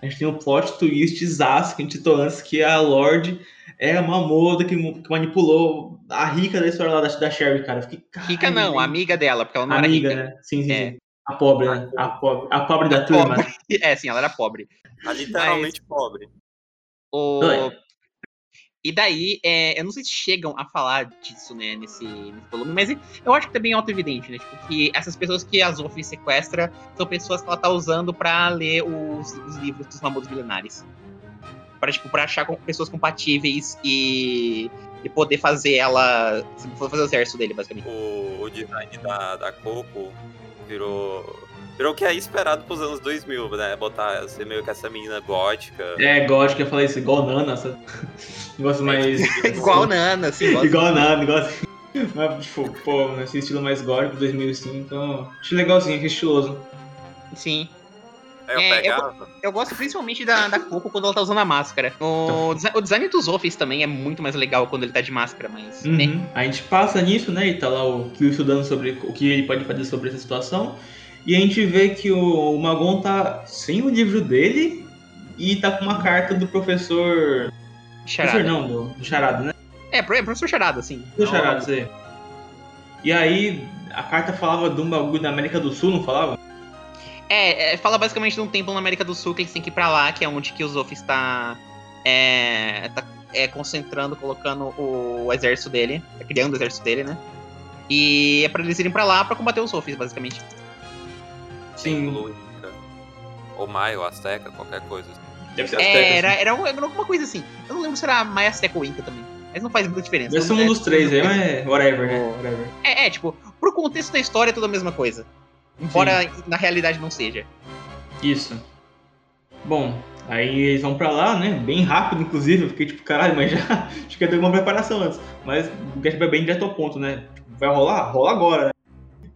a gente tem um plot twist zaço que a gente citou antes, que a Lorde é uma moda que, que, manipulou a rica da história lá da, da Sherry, cara. Fiquei, rica não, amiga dela, porque ela não amiga, era rica. né? Sim, sim, é. sim. A pobre, né? A pobre, a pobre da turma. Pobre. É, sim, ela era pobre. A literalmente Mas... pobre. O... E daí, é, eu não sei se chegam a falar disso, né, nesse, nesse volume, mas eu acho que também é auto-evidente, né? Tipo, que essas pessoas que a Zofi sequestra são pessoas que ela tá usando pra ler os, os livros dos Mamudos Milenares. Pra, tipo, pra achar pessoas compatíveis e, e poder fazer ela. fazer o exército dele, basicamente. O, o design da, da Coco virou Virou o que é esperado pros anos 2000, né? Botar, ser meio que essa menina gótica. É, gótica, eu falei isso, igual Nana, sabe? Negócio mais. igual Nana, assim. Igual Nana, negócio. Assim. Mas, tipo, pô, esse estilo mais gótico, 2005, então. Acho legalzinho, acho estiloso. Sim. É, eu, é, eu, eu, gosto principalmente da, da Coco quando ela tá usando a máscara. O, o design dos Office também é muito mais legal quando ele tá de máscara, mas. Uhum. Né? A gente passa nisso, né? E tá lá o Kyo estudando sobre o que ele pode fazer sobre essa situação. E a gente vê que o, Magon tá sem o livro dele e tá com uma carta do professor. Charada. Professor não, do, do Charada, né? É, professor Charada, sim. Do Charada, sei. E aí, a carta falava de um bagulho da América do Sul, não falava? É, é, fala basicamente de um templo na América do Sul que eles têm que ir pra lá, que é onde que o Zof está é, tá é, concentrando, colocando o, o exército dele, tá criando o exército dele, né? E é pra eles irem pra lá pra combater os Zofis, basicamente. Sim. Inca, ou Maia, ou Azteca, qualquer coisa. Deve ser Azteca. É, era, era, era alguma coisa assim. Eu não lembro se era Maia, Azteca ou Inca também. Mas não faz muita diferença. Deve ser um dos três aí, mas whatever, né? Whatever. É, é, tipo, pro contexto da história é tudo a mesma coisa. Embora Sim. na realidade não seja. Isso. Bom, aí eles vão pra lá, né? Bem rápido, inclusive. Eu fiquei tipo, caralho, mas já. Acho que ia ter uma preparação antes. Mas o Gash vai bem direto ao ponto, né? Tipo, vai rolar? Rola agora, né?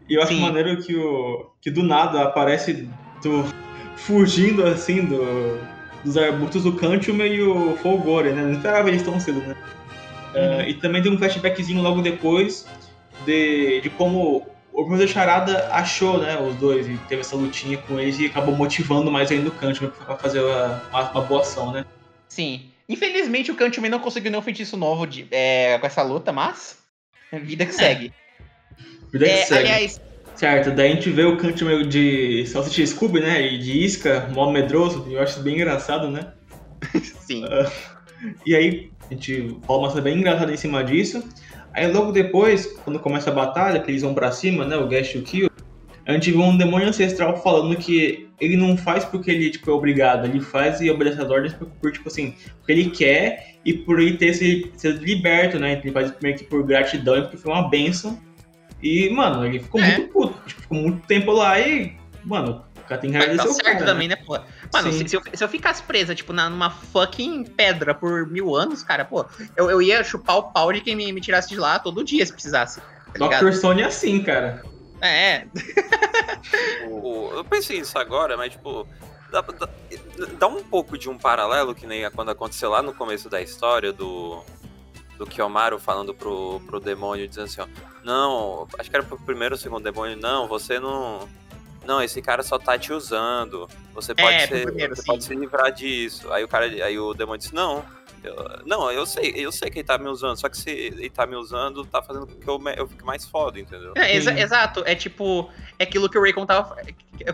E eu acho Sim. maneiro que, o, que do nada aparece do, fugindo assim do, dos arbustos o Cantium e o Folgore, né? Não esperava eles tão cedo, né? Uhum. Uh, e também tem um flashbackzinho logo depois de, de como o professor Charada achou, né, os dois, e teve essa lutinha com eles e acabou motivando mais ainda o Cantium pra fazer uma, uma, boa ação, né? Sim. Infelizmente o Cantium não conseguiu nenhum feitiço novo de, é, com essa luta, mas vida que é. segue. Vida que é, segue. Aliás, Certo, daí a gente vê o meio de salsicha Scooby, né? E de isca, modo medroso, e eu acho isso bem engraçado, né? Sim. Uh, e aí a gente rola uma cena bem engraçada em cima disso. Aí logo depois, quando começa a batalha, que eles vão pra cima, né? O Gash e o Kill, a gente vê um demônio ancestral falando que ele não faz porque ele tipo, é obrigado, ele faz e obedece as ordens por, tipo assim, porque ele quer e por ele ter sido liberto, né? Ele faz meio que por gratidão e porque foi uma benção e, mano, ele ficou é. muito puto. Tipo, ficou muito tempo lá e, mano, o cara tem que agradecer tá certo cara, também, né, pô? Mano, se, se, eu, se eu ficasse presa, tipo, na, numa fucking pedra por mil anos, cara, pô, eu, eu ia chupar o pau de quem me, me tirasse de lá todo dia se precisasse. Tá Dr. Stone é assim, cara. É. eu pensei isso agora, mas, tipo, dá, dá, dá, um pouco de um paralelo que nem quando aconteceu lá no começo da história do, do Kiyomaru falando pro, pro demônio, dizendo assim, ó, não, acho que era pro primeiro ou segundo demônio, não, você não. Não, esse cara só tá te usando. Você pode, é, ser, primeiro, você pode se livrar disso. Aí o cara, aí o demônio disse, não, eu, não, eu sei, eu sei que ele tá me usando, só que se ele tá me usando, tá fazendo com que eu, eu fique mais foda, entendeu? É, exa exato, é tipo, é aquilo que o Raycon tava. É, é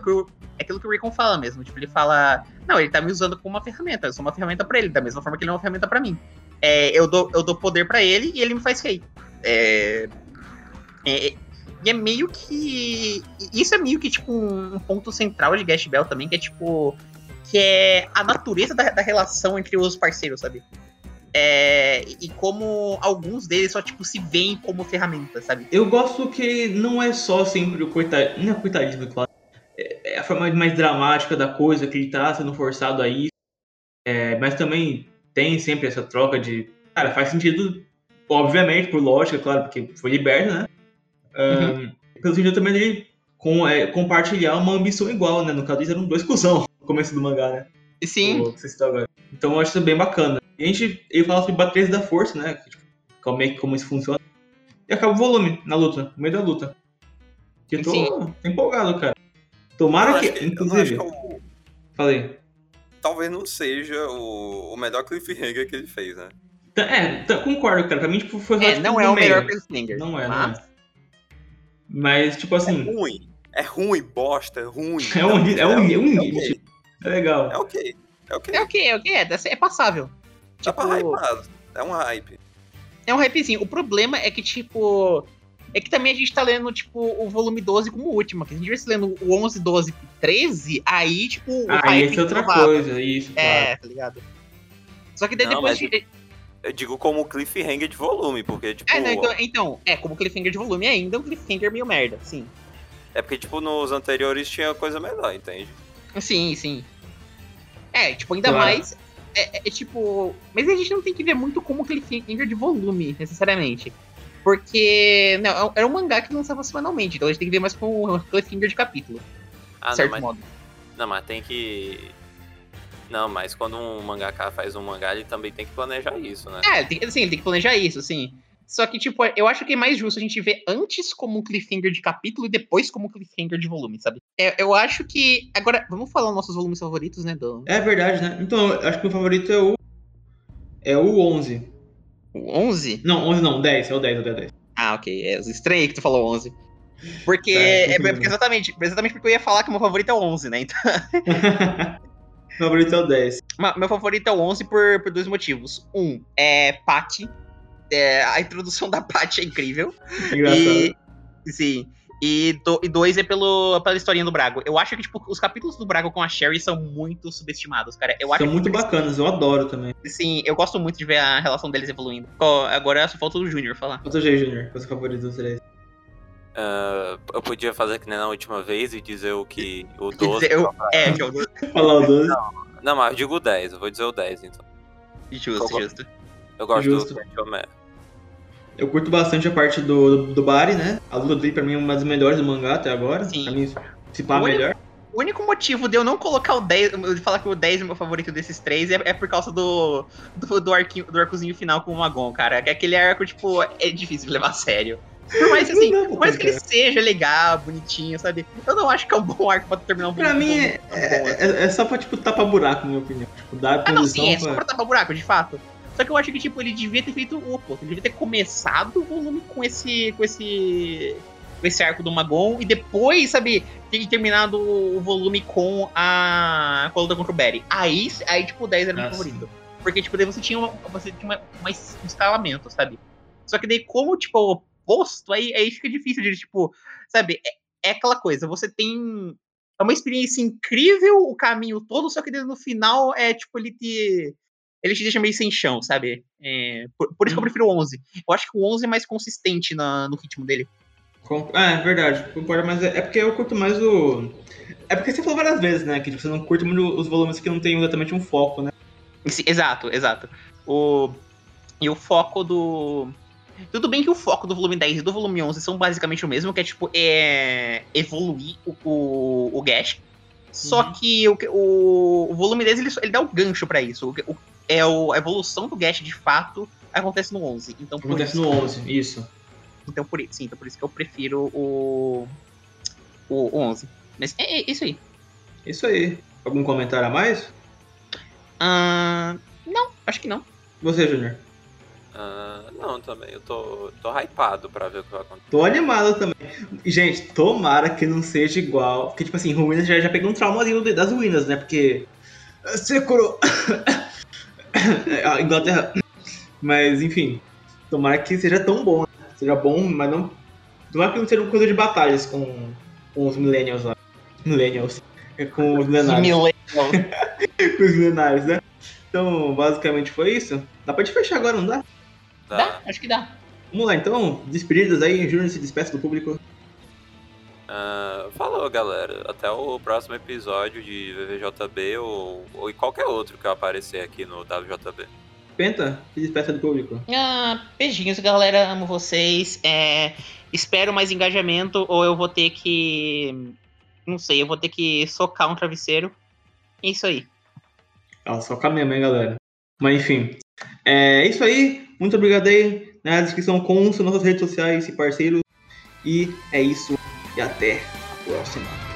é aquilo que o Rickon fala mesmo. Tipo, ele fala, não, ele tá me usando como uma ferramenta, eu sou uma ferramenta para ele, da mesma forma que ele é uma ferramenta para mim. É, eu, dou, eu dou poder para ele e ele me faz rei. É, é, e é meio que. Isso é meio que, tipo, um ponto central de Gash Bell também, que é tipo. Que é a natureza da, da relação entre os parceiros, sabe? É, e como alguns deles só, tipo, se veem como ferramenta, sabe? Eu gosto que não é só sempre o coitadinho. Não é coitadismo, claro. É, é a forma mais dramática da coisa, que ele tá sendo forçado a isso. É, mas também tem sempre essa troca de. Cara, faz sentido, obviamente, por lógica, claro, porque foi liberto, né? Uhum. Um, pelo sentido também dele com, é, compartilhar uma ambição igual, né? No caso, eles eram dois cuzão no começo do mangá, né? Sim. Então eu acho isso bem bacana. E a gente, ele fala sobre baterias da força, né? Tipo, como, é, como isso funciona. E acaba o volume na luta, no meio da luta. Que eu tô, tô empolgado, cara. Tomara que, que, inclusive. Que eu... Falei. Talvez não seja o, o melhor cliffhanger que ele fez, né? É, concordo, cara. Pra mim, tipo, foi É, não é o melhor cliffhanger. Não é, mas... não é. Mas, tipo assim. É ruim. É ruim, bosta, é ruim. É um, é um, é um, é, okay. é legal. É ok. É ok. É ok, é ok. É, é passável. Dá tipo, pra hypar. É um hype. É um hypezinho. O problema é que, tipo. É que também a gente tá lendo, tipo, o volume 12 como último. Que a gente tivesse lendo o 11, 12 13, aí, tipo. Ah, aí é outra coisa, isso. É, claro. tá ligado? Só que daí Não, depois. Mas... Eu digo como cliffhanger de volume, porque, tipo. É, não, então, então, é, como cliffhanger de volume ainda, um cliffhanger meio merda, sim. É porque, tipo, nos anteriores tinha coisa melhor, entende? Sim, sim. É, tipo, ainda claro. mais. É, é, é, tipo. Mas a gente não tem que ver muito como cliffhanger de volume, necessariamente. Porque. Não, é era um mangá que lançava semanalmente, então a gente tem que ver mais como cliffhanger de capítulo. Ah, certo não, mas, modo. Não, mas tem que não, mas quando um mangaka faz um mangá, ele também tem que planejar isso, né? É, tem, sim, ele tem que planejar isso, sim. Só que, tipo, eu acho que é mais justo a gente ver antes como um cliffhanger de capítulo e depois como um cliffhanger de volume, sabe? É, eu acho que. Agora, vamos falar os nossos volumes favoritos, né, do... É verdade, né? Então, eu acho que o favorito é o. É o 11. O 11? Não, 11 não, 10, é o 10, é o 10. Ah, ok. É estranho que tu falou 11. Porque, é, é, porque exatamente, exatamente porque eu ia falar que o meu favorito é o 11, né? Então. Meu favorito é o 10. Meu favorito é o 11 por, por dois motivos. Um, é Patty. É, a introdução da Patty é incrível. Engraçado. E, sim. E, do, e dois é pelo, pela historinha do Brago. Eu acho que, tipo, os capítulos do Brago com a Sherry são muito subestimados, cara. Eu são muito bacanas, eu adoro também. Sim, eu gosto muito de ver a relação deles evoluindo. Agora só falta o Junior falar. Falta o G, Junior, é seu favorito dos três? Uh, eu podia fazer que nem na última vez e dizer o que. O 12. Eu, é, que eu... Falar o 12. Não, não, mas eu digo o 10, eu vou dizer o 10 então. Justo, eu, justo. Eu gosto justo. do Eu curto bastante a parte do, do, do Bari, né? A luta dele pra mim é uma das melhores do mangá até agora. Sim. Pra mim, se pá, melhor. O único motivo de eu não colocar o 10, de falar que o 10 é o meu favorito desses três, é, é por causa do, do, do, arquinho, do arcozinho final com o Magon, cara. Que aquele arco, tipo, é difícil de levar a sério. Por mais assim, não, por mais que ele seja legal, bonitinho, sabe? Eu não acho que é um bom arco pra terminar um Pra mim, é, é, é, é, só pra, tipo, tapar buraco, na minha opinião. Tipo, dar ah, não, sim, é só pra tapar buraco, de fato. Só que eu acho que, tipo, ele devia ter feito o oposto. Ele devia ter começado o volume com esse. com esse. com esse arco do Magon e depois, sabe, ter terminado o volume com a. com a luta contra o Barry. Aí, aí tipo, o 10 era meu favorito. Porque, tipo, daí você tinha, uma, você tinha uma, uma, um escalamento, sabe? Só que daí, como, tipo, oposto, aí, aí fica difícil de, tipo, sabe? É, é aquela coisa, você tem. É uma experiência incrível o caminho todo, só que no final é tipo, ele te. Ele te deixa meio sem chão, sabe? É, por, por, isso que eu uhum. prefiro o 11. Eu acho que o 11 é mais consistente na, no ritmo dele. É, é verdade, concordo, mas é, é, porque eu curto mais o. É porque você falou várias vezes, né? Que tipo, você não curte muito os volumes que não tem exatamente um foco, né? Sim, exato, exato. O... E o foco do. Tudo bem que o foco do volume 10 e do volume 11 são basicamente o mesmo, que é, tipo, é evoluir o, o, o Gash. Só uhum. que o, o, o, volume 10 ele, ele dá o gancho para isso. O, é o, a evolução do Gash, de fato, acontece no 11. Então, acontece no 11, isso. Então por, sim, então por isso que eu prefiro o, o, o 11. Mas é, é, isso aí. Isso aí. Algum comentário a mais? Uh, não, acho que não. Você, Junior? Uh, não, também. Eu tô, tô hypado pra ver o que vai acontecer. Tô animado também. Gente, tomara que não seja igual. Porque, tipo assim, Ruínas já, já pegou um traumazinho das ruínas, né? Porque. Sekiro! a Inglaterra. Mas, enfim. Tomara que seja tão bom. Né? Seja bom, mas não. Tomara que não seja uma coisa de batalhas com, com os Millennials lá. Millennials. Com os Millennials. Millennials. com os Millennials, né? Então, basicamente foi isso. Dá pra te fechar agora, não dá? Dá, dá acho que dá. Vamos lá, então. Despedidas aí, Júnior se despeça do público. Uh, falou, galera. Até o próximo episódio de VVJB ou, ou qualquer outro que aparecer aqui no WJB. Penta, se despeça do público. Ah, beijinhos, galera. Amo vocês. É, espero mais engajamento ou eu vou ter que. Não sei, eu vou ter que socar um travesseiro. É isso aí. Ah, socar mesmo, hein, galera. Mas enfim. É isso aí. Muito obrigado aí. Na descrição com nossas redes sociais e parceiros. E é isso. E até a próxima.